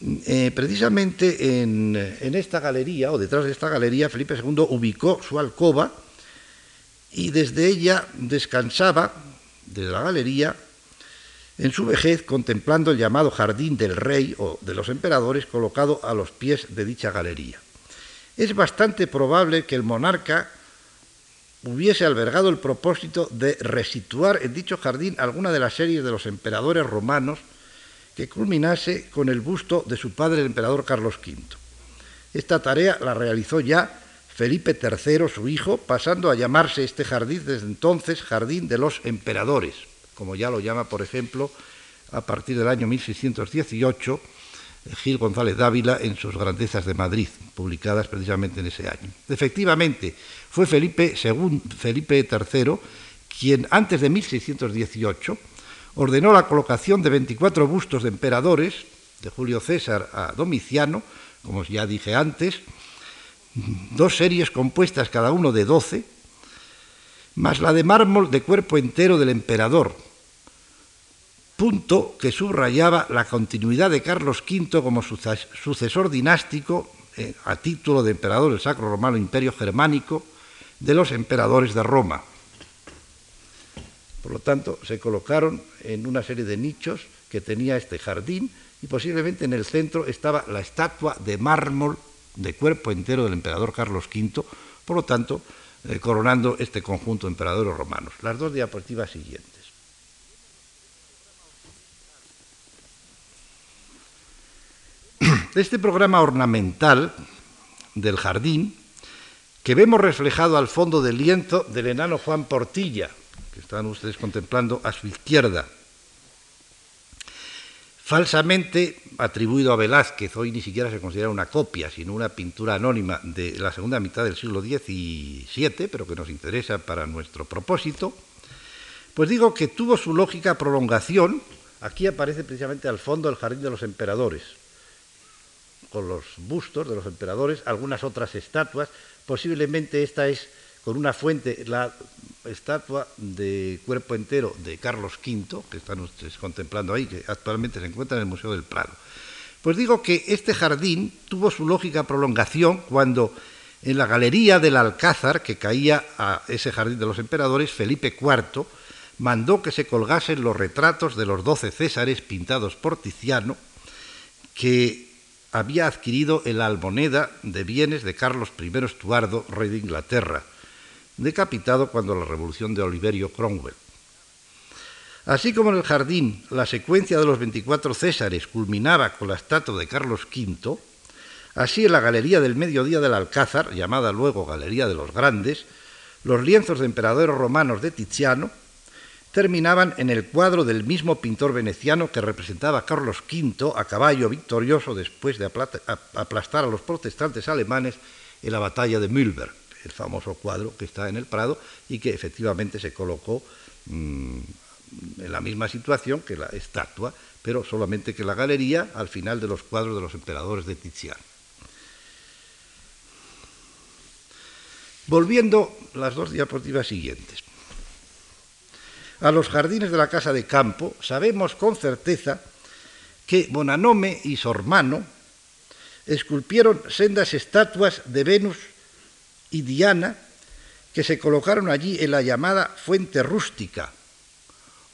Eh, precisamente en, en, esta galería, o detrás de esta galería, Felipe II ubicó su alcoba y desde ella descansaba, desde la galería, en su vejez contemplando el llamado Jardín del Rey o de los Emperadores colocado a los pies de dicha galería. Es bastante probable que el monarca hubiese albergado el propósito de resituar en dicho jardín alguna de las series de los emperadores romanos que culminase con el busto de su padre el emperador Carlos V. Esta tarea la realizó ya Felipe III, su hijo, pasando a llamarse este jardín desde entonces Jardín de los Emperadores como ya lo llama, por ejemplo, a partir del año 1618, Gil González Dávila en sus Grandezas de Madrid, publicadas precisamente en ese año. Efectivamente, fue Felipe, Felipe III quien antes de 1618 ordenó la colocación de 24 bustos de emperadores, de Julio César a Domiciano, como ya dije antes, dos series compuestas cada uno de 12, más la de mármol de cuerpo entero del emperador, punto que subrayaba la continuidad de Carlos V como sucesor dinástico eh, a título de emperador del Sacro Romano Imperio Germánico de los emperadores de Roma. Por lo tanto, se colocaron en una serie de nichos que tenía este jardín y posiblemente en el centro estaba la estatua de mármol de cuerpo entero del emperador Carlos V, por lo tanto, eh, coronando este conjunto de emperadores romanos. Las dos diapositivas siguientes. Este programa ornamental del jardín, que vemos reflejado al fondo del lienzo del enano Juan Portilla, que están ustedes contemplando a su izquierda, falsamente atribuido a Velázquez, hoy ni siquiera se considera una copia, sino una pintura anónima de la segunda mitad del siglo XVII, pero que nos interesa para nuestro propósito, pues digo que tuvo su lógica prolongación, aquí aparece precisamente al fondo el Jardín de los Emperadores, con los bustos de los emperadores, algunas otras estatuas, posiblemente esta es con una fuente, la estatua de cuerpo entero de Carlos V, que están ustedes contemplando ahí, que actualmente se encuentra en el Museo del Prado. Pues digo que este jardín tuvo su lógica prolongación cuando en la galería del Alcázar, que caía a ese jardín de los emperadores, Felipe IV mandó que se colgasen los retratos de los doce césares pintados por Tiziano, que había adquirido en la almoneda de bienes de Carlos I Estuardo, rey de Inglaterra, decapitado cuando la revolución de Oliverio Cromwell. Así como en el jardín la secuencia de los 24 Césares culminaba con la estatua de Carlos V, así en la Galería del Mediodía del Alcázar, llamada luego Galería de los Grandes, los lienzos de emperadores romanos de Tiziano terminaban en el cuadro del mismo pintor veneciano que representaba a Carlos V a caballo victorioso después de aplastar a los protestantes alemanes en la batalla de Mühlberg el famoso cuadro que está en el Prado y que efectivamente se colocó mm, en la misma situación que la estatua, pero solamente que la galería al final de los cuadros de los emperadores de Tiziano. Volviendo las dos diapositivas siguientes. A los jardines de la casa de campo sabemos con certeza que Bonanome y su hermano esculpieron sendas estatuas de Venus y Diana que se colocaron allí en la llamada fuente rústica,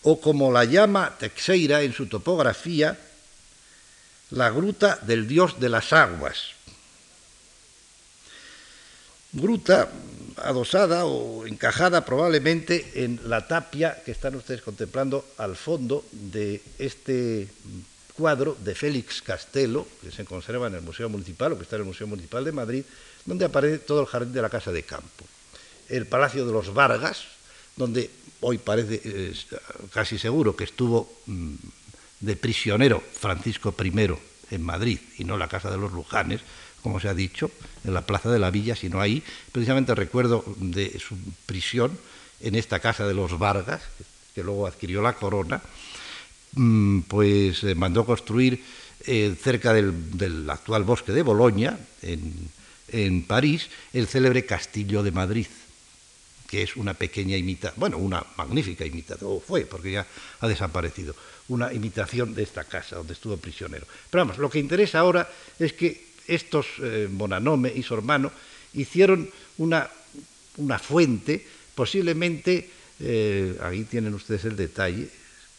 o como la llama Texeira en su topografía, la gruta del dios de las aguas. Gruta adosada o encajada probablemente en la tapia que están ustedes contemplando al fondo de este cuadro de Félix Castelo, que se conserva en el Museo Municipal o que está en el Museo Municipal de Madrid, donde aparece todo el jardín de la Casa de Campo. El Palacio de los Vargas, donde hoy parece casi seguro que estuvo mm, de prisionero Francisco I en Madrid y no la Casa de los Lujanes, como se ha dicho, en la Plaza de la Villa, sino ahí. Precisamente recuerdo de su prisión en esta Casa de los Vargas, que luego adquirió la corona, mm, pues eh, mandó construir eh, cerca del, del, actual bosque de Boloña, en, en París el célebre Castillo de Madrid, que es una pequeña imitación, bueno, una magnífica imitación, o fue, porque ya ha desaparecido, una imitación de esta casa donde estuvo prisionero. Pero vamos, lo que interesa ahora es que estos eh, Bonanome y su hermano hicieron una, una fuente, posiblemente, eh, ahí tienen ustedes el detalle,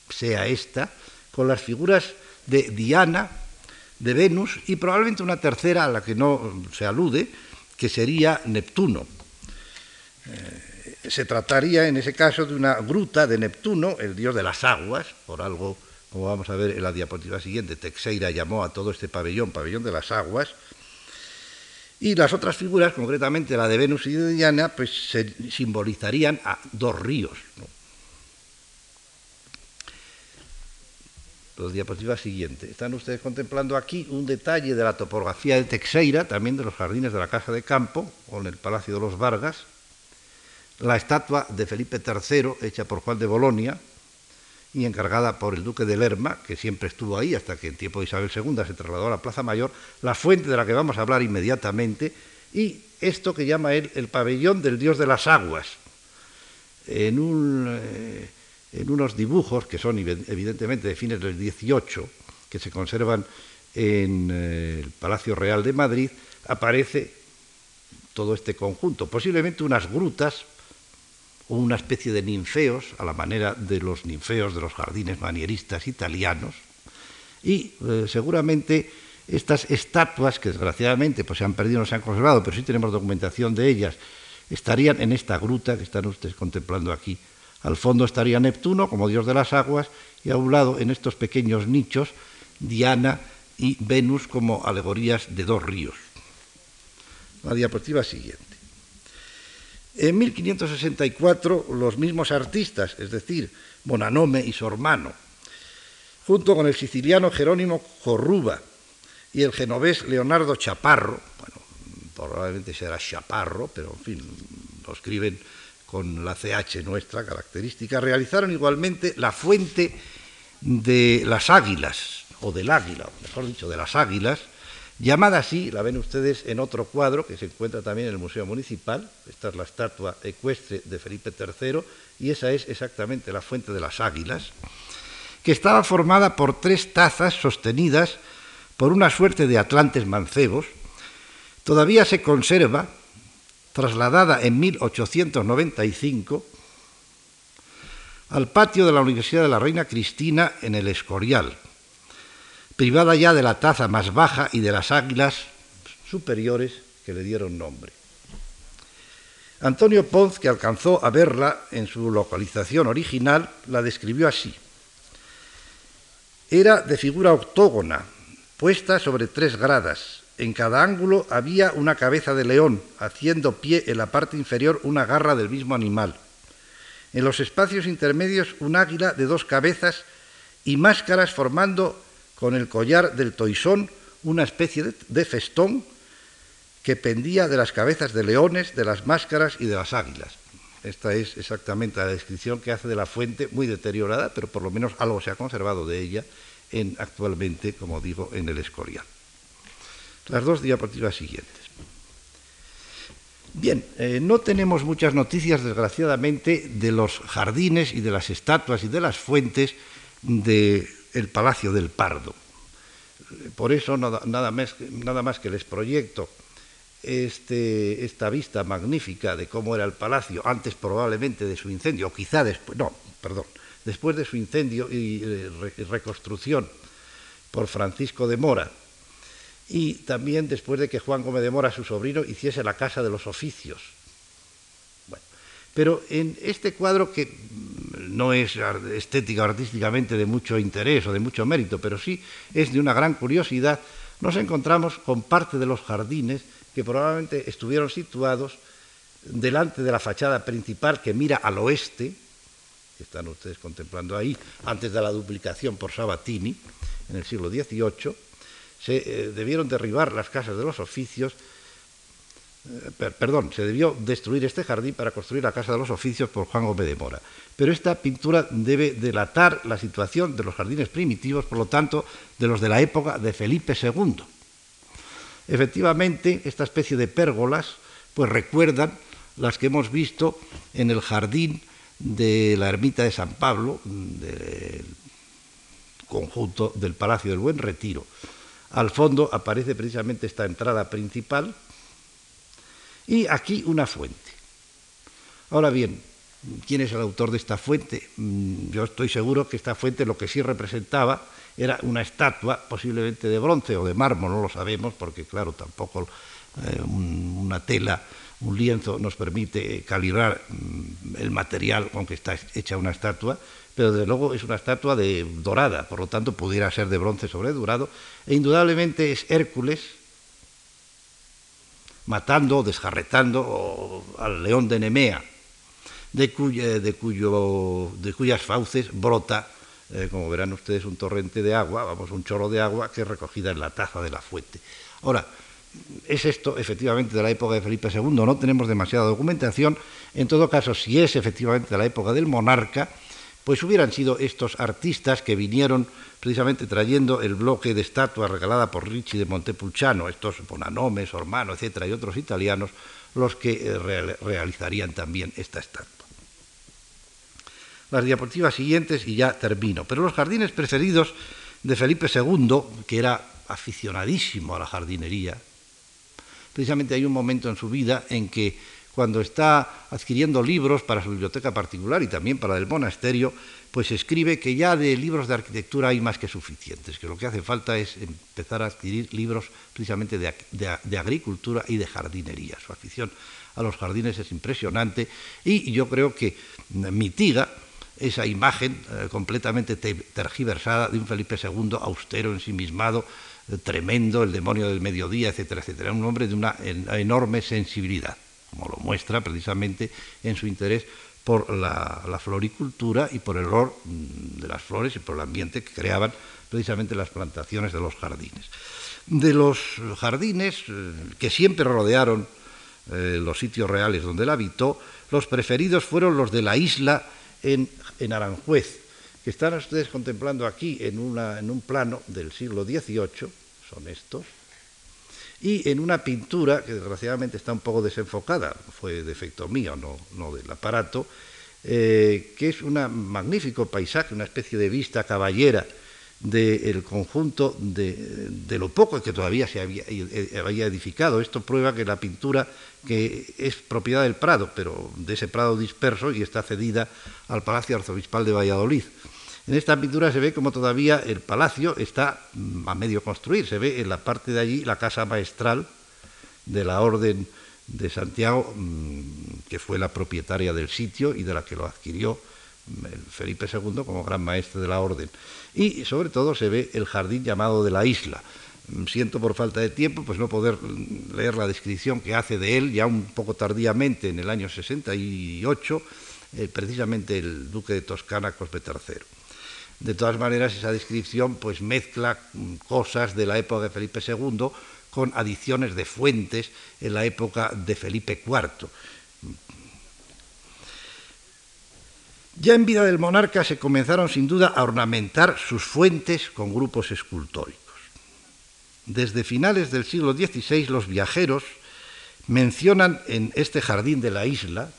sea esta, con las figuras de Diana, de Venus y probablemente una tercera a la que no se alude, que sería Neptuno. Eh, se trataría en ese caso de una gruta de Neptuno, el dios de las aguas, por algo, como vamos a ver en la diapositiva siguiente, Texeira llamó a todo este pabellón pabellón de las aguas, y las otras figuras, concretamente la de Venus y de Diana, pues se simbolizarían a dos ríos. Los diapositivas siguientes. Están ustedes contemplando aquí un detalle de la topografía de Texeira, también de los jardines de la Casa de Campo, o en el Palacio de los Vargas, la estatua de Felipe III, hecha por Juan de Bolonia y encargada por el duque de Lerma, que siempre estuvo ahí hasta que en tiempo de Isabel II se trasladó a la Plaza Mayor, la fuente de la que vamos a hablar inmediatamente, y esto que llama él el pabellón del dios de las aguas, en un... Eh, en unos dibujos que son evidentemente de fines del 18, que se conservan en eh, el Palacio Real de Madrid, aparece todo este conjunto, posiblemente unas grutas o una especie de ninfeos, a la manera de los ninfeos de los jardines manieristas italianos, y eh, seguramente estas estatuas, que desgraciadamente pues, se han perdido, no se han conservado, pero sí tenemos documentación de ellas, estarían en esta gruta que están ustedes contemplando aquí. Al fondo estaría Neptuno como dios de las aguas y a un lado, en estos pequeños nichos, Diana y Venus como alegorías de dos ríos. La diapositiva siguiente. En 1564 los mismos artistas, es decir, Bonanome y su hermano, junto con el siciliano Jerónimo Corruba y el genovés Leonardo Chaparro, bueno, probablemente será Chaparro, pero en fin, lo escriben con la CH nuestra característica, realizaron igualmente la fuente de las águilas, o del águila, mejor dicho, de las águilas, llamada así, la ven ustedes en otro cuadro que se encuentra también en el Museo Municipal, esta es la estatua ecuestre de Felipe III, y esa es exactamente la fuente de las águilas, que estaba formada por tres tazas sostenidas por una suerte de atlantes mancebos, todavía se conserva, trasladada en 1895, al patio de la Universidad de la Reina Cristina en el Escorial, privada ya de la taza más baja y de las águilas superiores que le dieron nombre. Antonio Ponz, que alcanzó a verla en su localización original, la describió así. Era de figura octógona, puesta sobre tres gradas. En cada ángulo había una cabeza de león, haciendo pie en la parte inferior una garra del mismo animal. En los espacios intermedios un águila de dos cabezas y máscaras formando con el collar del toisón una especie de, festón que pendía de las cabezas de leones, de las máscaras y de las águilas. Esta es exactamente la descripción que hace de la fuente, muy deteriorada, pero por lo menos algo se ha conservado de ella en, actualmente, como digo, en el Escorial. Las dos diapositivas siguientes. Bien, eh, no tenemos muchas noticias, desgraciadamente, de los jardines y de las estatuas y de las fuentes de el Palacio del Pardo. Por eso nada, más, nada más que les proyecto este, esta vista magnífica de cómo era el palacio antes probablemente de su incendio, o quizá después, no, perdón, después de su incendio y eh, reconstrucción por Francisco de Mora, y también después de que Juan Gómez de Mora, su sobrino, hiciese la Casa de los Oficios. Bueno, pero en este cuadro que no es estética artísticamente de mucho interés o de mucho mérito, pero sí es de una gran curiosidad, nos encontramos con parte de los jardines que probablemente estuvieron situados delante de la fachada principal que mira al oeste, que están ustedes contemplando ahí, antes de la duplicación por Sabatini, en el siglo XVIII, se eh, debieron derribar las casas de los oficios eh, perdón, se debió destruir este jardín para construir la Casa de los Oficios por Juan Gómez de Mora. Pero esta pintura debe delatar la situación de los jardines primitivos, por lo tanto, de los de la época de Felipe II. Efectivamente, esta especie de pérgolas pues recuerdan las que hemos visto en el jardín de la ermita de San Pablo, del conjunto del Palacio del Buen Retiro. Al fondo aparece precisamente esta entrada principal, y aquí una fuente. Ahora bien, ¿quién es el autor de esta fuente? Mm, yo estoy seguro que esta fuente lo que sí representaba era una estatua, posiblemente de bronce o de mármol, no lo sabemos, porque claro, tampoco eh, una tela, un lienzo nos permite calibrar mm, el material con que está hecha una estatua, pero desde luego es una estatua de dorada, por lo tanto pudiera ser de bronce sobre dorado, e indudablemente es Hércules, matando, desjarretando al león de Nemea, de, de, cuyo, de cuyas fauces brota, eh, como verán ustedes, un torrente de agua, vamos, un chorro de agua que es recogida en la taza de la fuente. Ahora, ¿es esto efectivamente de la época de Felipe II? No tenemos demasiada documentación. En todo caso, si es efectivamente de la época del monarca, pues hubieran sido estos artistas que vinieron precisamente trayendo el bloque de estatua regalada por Ricci de Montepulciano, estos Bonanome, Sormano, etcétera, y otros italianos, los que eh, realizarían también esta estatua. Las diapositivas siguientes y ya termino. Pero los jardines preferidos de Felipe II, que era aficionadísimo a la jardinería. Precisamente hay un momento en su vida en que cuando está adquiriendo libros para su biblioteca particular y también para el monasterio, pues escribe que ya de libros de arquitectura hay más que suficientes, que lo que hace falta es empezar a adquirir libros precisamente de, agricultura y de jardinería. Su afición a los jardines es impresionante y yo creo que mitiga esa imagen eh, completamente tergiversada de un Felipe II austero, ensimismado, tremendo, el demonio del mediodía, etcétera, etcétera. Un hombre de una enorme sensibilidad, como lo muestra precisamente en su interés por la, floricultura y por el olor mm, de las flores y por el ambiente que creaban precisamente las plantaciones de los jardines. De los jardines eh, que siempre rodearon los sitios reales donde él habitó, los preferidos fueron los de la isla en, Aranjuez, que están ustedes contemplando aquí en, un plano del siglo XVIII, son estos, y en una pintura que desgraciadamente está un poco desenfocada, fue defecto mío, no, del aparato, eh, que es un magnífico paisaje, una especie de vista caballera del conjunto de, lo poco que todavía se había, había, edificado. Esto prueba que la pintura, que es propiedad del Prado, pero de ese Prado disperso y está cedida al Palacio Arzobispal de Valladolid. En esta pintura se ve como todavía el palacio está mm, a medio construir, se ve en la parte de allí la casa maestral de la Orden de Santiago, mm, que fue la propietaria del sitio y de la que lo adquirió Felipe II como gran maestre de la Orden y sobre todo se ve el jardín llamado de la isla. Mm, siento por falta de tiempo pues no poder leer la descripción que hace de él ya un poco tardíamente en el año 68 eh, precisamente el duque de Toscana Cosme III. De todas maneras esa descripción pues mezcla mm, cosas de la época de Felipe II con adiciones de fuentes en la época de Felipe IV Ya en vida del monarca se comenzaron sin duda a ornamentar sus fuentes con grupos escultóricos. Desde finales del siglo XVI los viajeros mencionan en este jardín de la isla,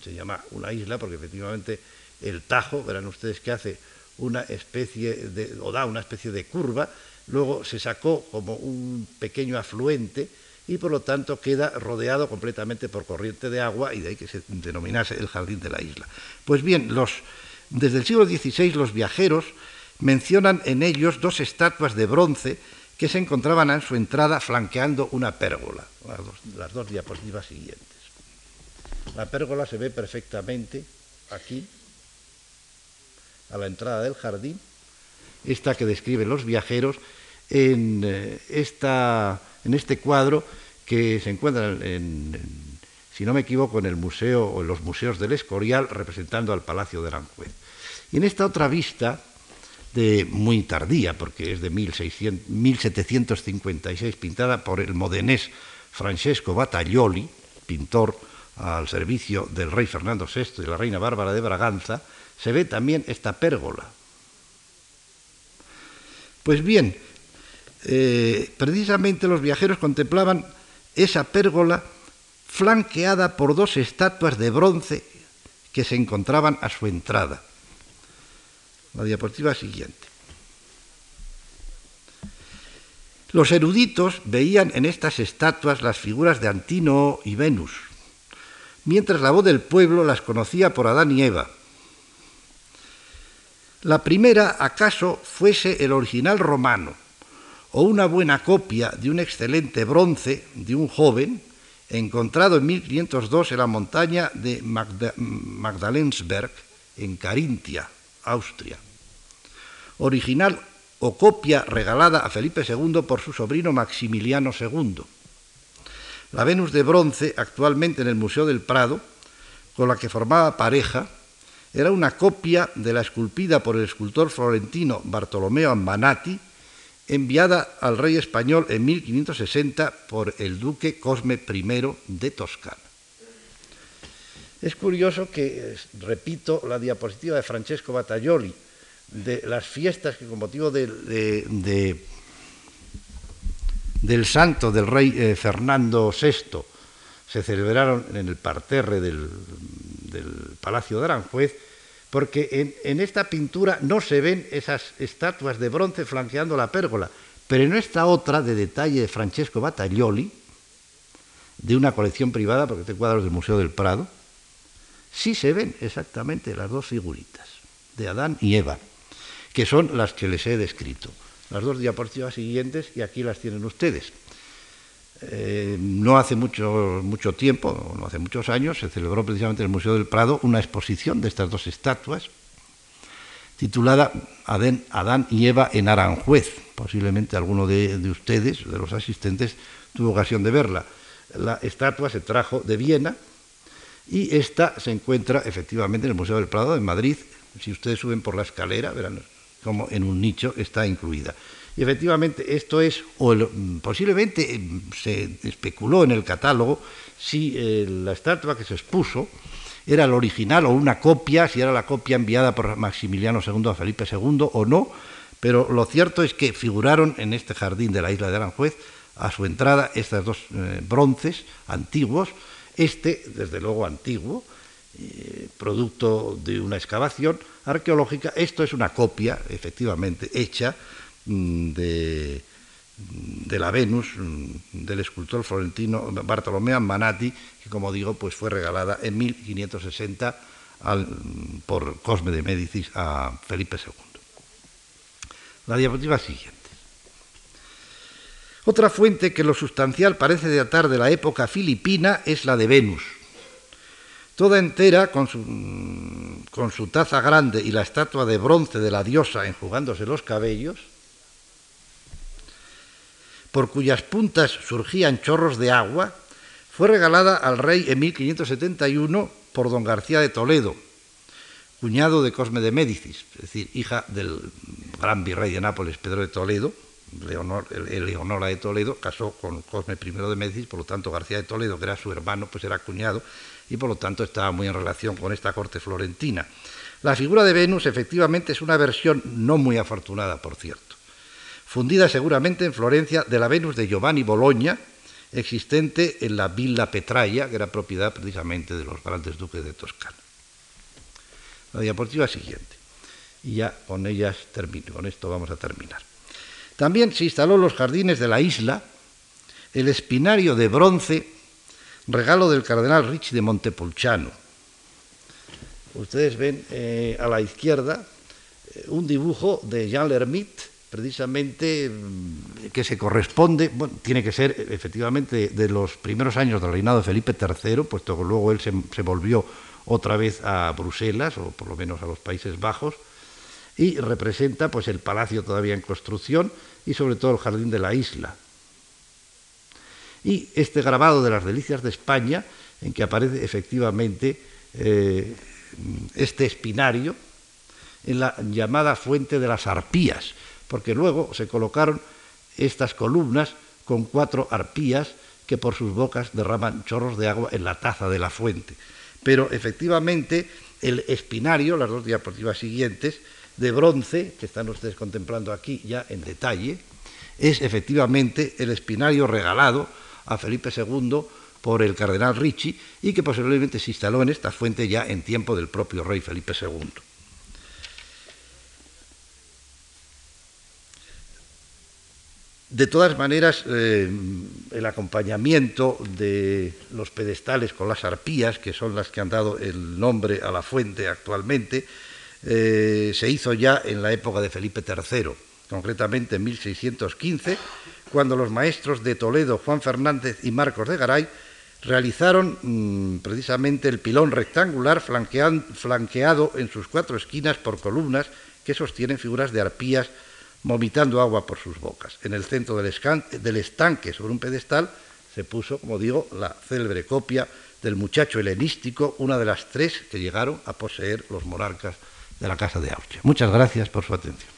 se llama una isla porque efectivamente el Tajo, verán ustedes que hace una especie de, o da una especie de curva, luego se sacó como un pequeño afluente y por lo tanto queda rodeado completamente por corriente de agua y de ahí que se denominase el jardín de la isla. Pues bien, los, desde el siglo XVI los viajeros mencionan en ellos dos estatuas de bronce que se encontraban en su entrada flanqueando una pérgola, las dos, diapositivas siguientes. La pérgola se ve perfectamente aquí, a la entrada del jardín, esta que describen los viajeros, en, eh, esta, en este cuadro que se encuentran, en, si no me equivoco, en el museo o en los museos del Escorial, representando al Palacio de Aranjuez. Y en esta otra vista, de muy tardía, porque es de 1756, pintada por el modenés Francesco Battaglioli, pintor al servicio del rey Fernando VI y la reina Bárbara de Braganza, se ve también esta pérgola. Pues bien, eh, precisamente los viajeros contemplaban esa pérgola flanqueada por dos estatuas de bronce que se encontraban a su entrada. La diapositiva siguiente. Los eruditos veían en estas estatuas las figuras de Antino y Venus, mientras la voz del pueblo las conocía por Adán y Eva. La primera acaso fuese el original romano, o una buena copia de un excelente bronce de un joven encontrado en 1502 en la montaña de Magdalensberg, en Carintia, Austria. Original o copia regalada a Felipe II por su sobrino Maximiliano II. La Venus de bronce, actualmente en el Museo del Prado, con la que formaba pareja, era una copia de la esculpida por el escultor florentino Bartolomeo Ambanati enviada al rey español en 1560 por el duque Cosme I de Toscana. Es curioso que, repito, la diapositiva de Francesco Battaglioli de las fiestas que con motivo de, del santo del rey eh, Fernando VI se celebraron en el parterre del, del Palacio de Aranjuez, porque en, esta pintura no se ven esas estatuas de bronce flanqueando la pérgola, Pero en esta otra, de detalle de Francesco Battaglioli, de una colección privada, porque este cuadro es del Museo del Prado, sí se ven exactamente las dos figuritas, de Adán y Eva, que son las que les he descrito. Las dos diapositivas siguientes, y aquí las tienen ustedes. Eh, no hace mucho, mucho tiempo, no hace muchos años, se celebró precisamente en el Museo del Prado una exposición de estas dos estatuas, titulada Adán, y Eva en Aranjuez. Posiblemente alguno de, de ustedes, de los asistentes, tuvo ocasión de verla. La estatua se trajo de Viena y esta se encuentra efectivamente en el Museo del Prado de Madrid. Si ustedes suben por la escalera, verán cómo en un nicho está incluida. Y efectivamente esto es, o posiblemente eh, se especuló en el catálogo si eh, la estatua que se expuso era el original o una copia, si era la copia enviada por Maximiliano II a Felipe II o no, pero lo cierto es que figuraron en este jardín de la isla de Aranjuez a su entrada estas dos eh, bronces antiguos, este desde luego antiguo, producto de una excavación arqueológica, esto es una copia efectivamente hecha de, de la Venus mm, del escultor florentino Bartolomeo Manati, que como digo, pues fue regalada en 1560 al, por Cosme de Médicis a Felipe II. La diapositiva siguiente. Otra fuente que lo sustancial parece datar de la época filipina es la de Venus. Toda entera, con mm, con su taza grande y la estatua de bronce de la diosa enjugándose los cabellos, por cuyas puntas surgían chorros de agua, fue regalada al rey en 1571 por don García de Toledo, cuñado de Cosme de Médicis, es decir, hija del gran virrey de Nápoles, Pedro de Toledo, Leonor, Leonora de Toledo, casó con Cosme I de Médicis, por lo tanto García de Toledo, que era su hermano, pues era cuñado, y por lo tanto estaba muy en relación con esta corte florentina. La figura de Venus efectivamente es una versión no muy afortunada, por cierto fundida seguramente en Florencia de la Venus de Giovanni Bologna, existente en la Villa Petraya, que era propiedad precisamente de los grandes duques de Toscana. La diapositiva siguiente. Y ya con ellas termino, con esto vamos a terminar. También se instaló en los jardines de la isla el espinario de bronce, regalo del cardenal Ricci de Montepulciano. Ustedes ven eh, a la izquierda eh, un dibujo de Jean Lermite, precisamente mm, que se corresponde, bueno, tiene que ser efectivamente de los primeros años del reinado de Felipe III, puesto que luego él se, volvió otra vez a Bruselas, o por lo menos a los Países Bajos, y representa pues el palacio todavía en construcción y sobre todo el jardín de la isla. Y este grabado de las delicias de España, en que aparece efectivamente eh, este espinario en la llamada fuente de las arpías, porque luego se colocaron estas columnas con cuatro arpías que por sus bocas derraman chorros de agua en la taza de la fuente. Pero efectivamente el espinario, las dos diapositivas siguientes, de bronce, que están ustedes contemplando aquí ya en detalle, es efectivamente el espinario regalado a Felipe II por el cardenal Ricci y que posiblemente se instaló en esta fuente ya en tiempo del propio rey Felipe II. De todas maneras, eh, el acompañamiento de los pedestales con las arpías, que son las que han dado el nombre a la fuente actualmente, eh, se hizo ya en la época de Felipe III, concretamente en 1615, cuando los maestros de Toledo, Juan Fernández y Marcos de Garay, realizaron mm, precisamente el pilón rectangular flanqueado en sus cuatro esquinas por columnas que sostienen figuras de arpías vomitando agua por sus bocas. En el centro del, estanque, sobre un pedestal, se puso, como digo, la célebre copia del muchacho helenístico, una de las tres que llegaron a poseer los monarcas de la Casa de Austria. Muchas gracias por su atención.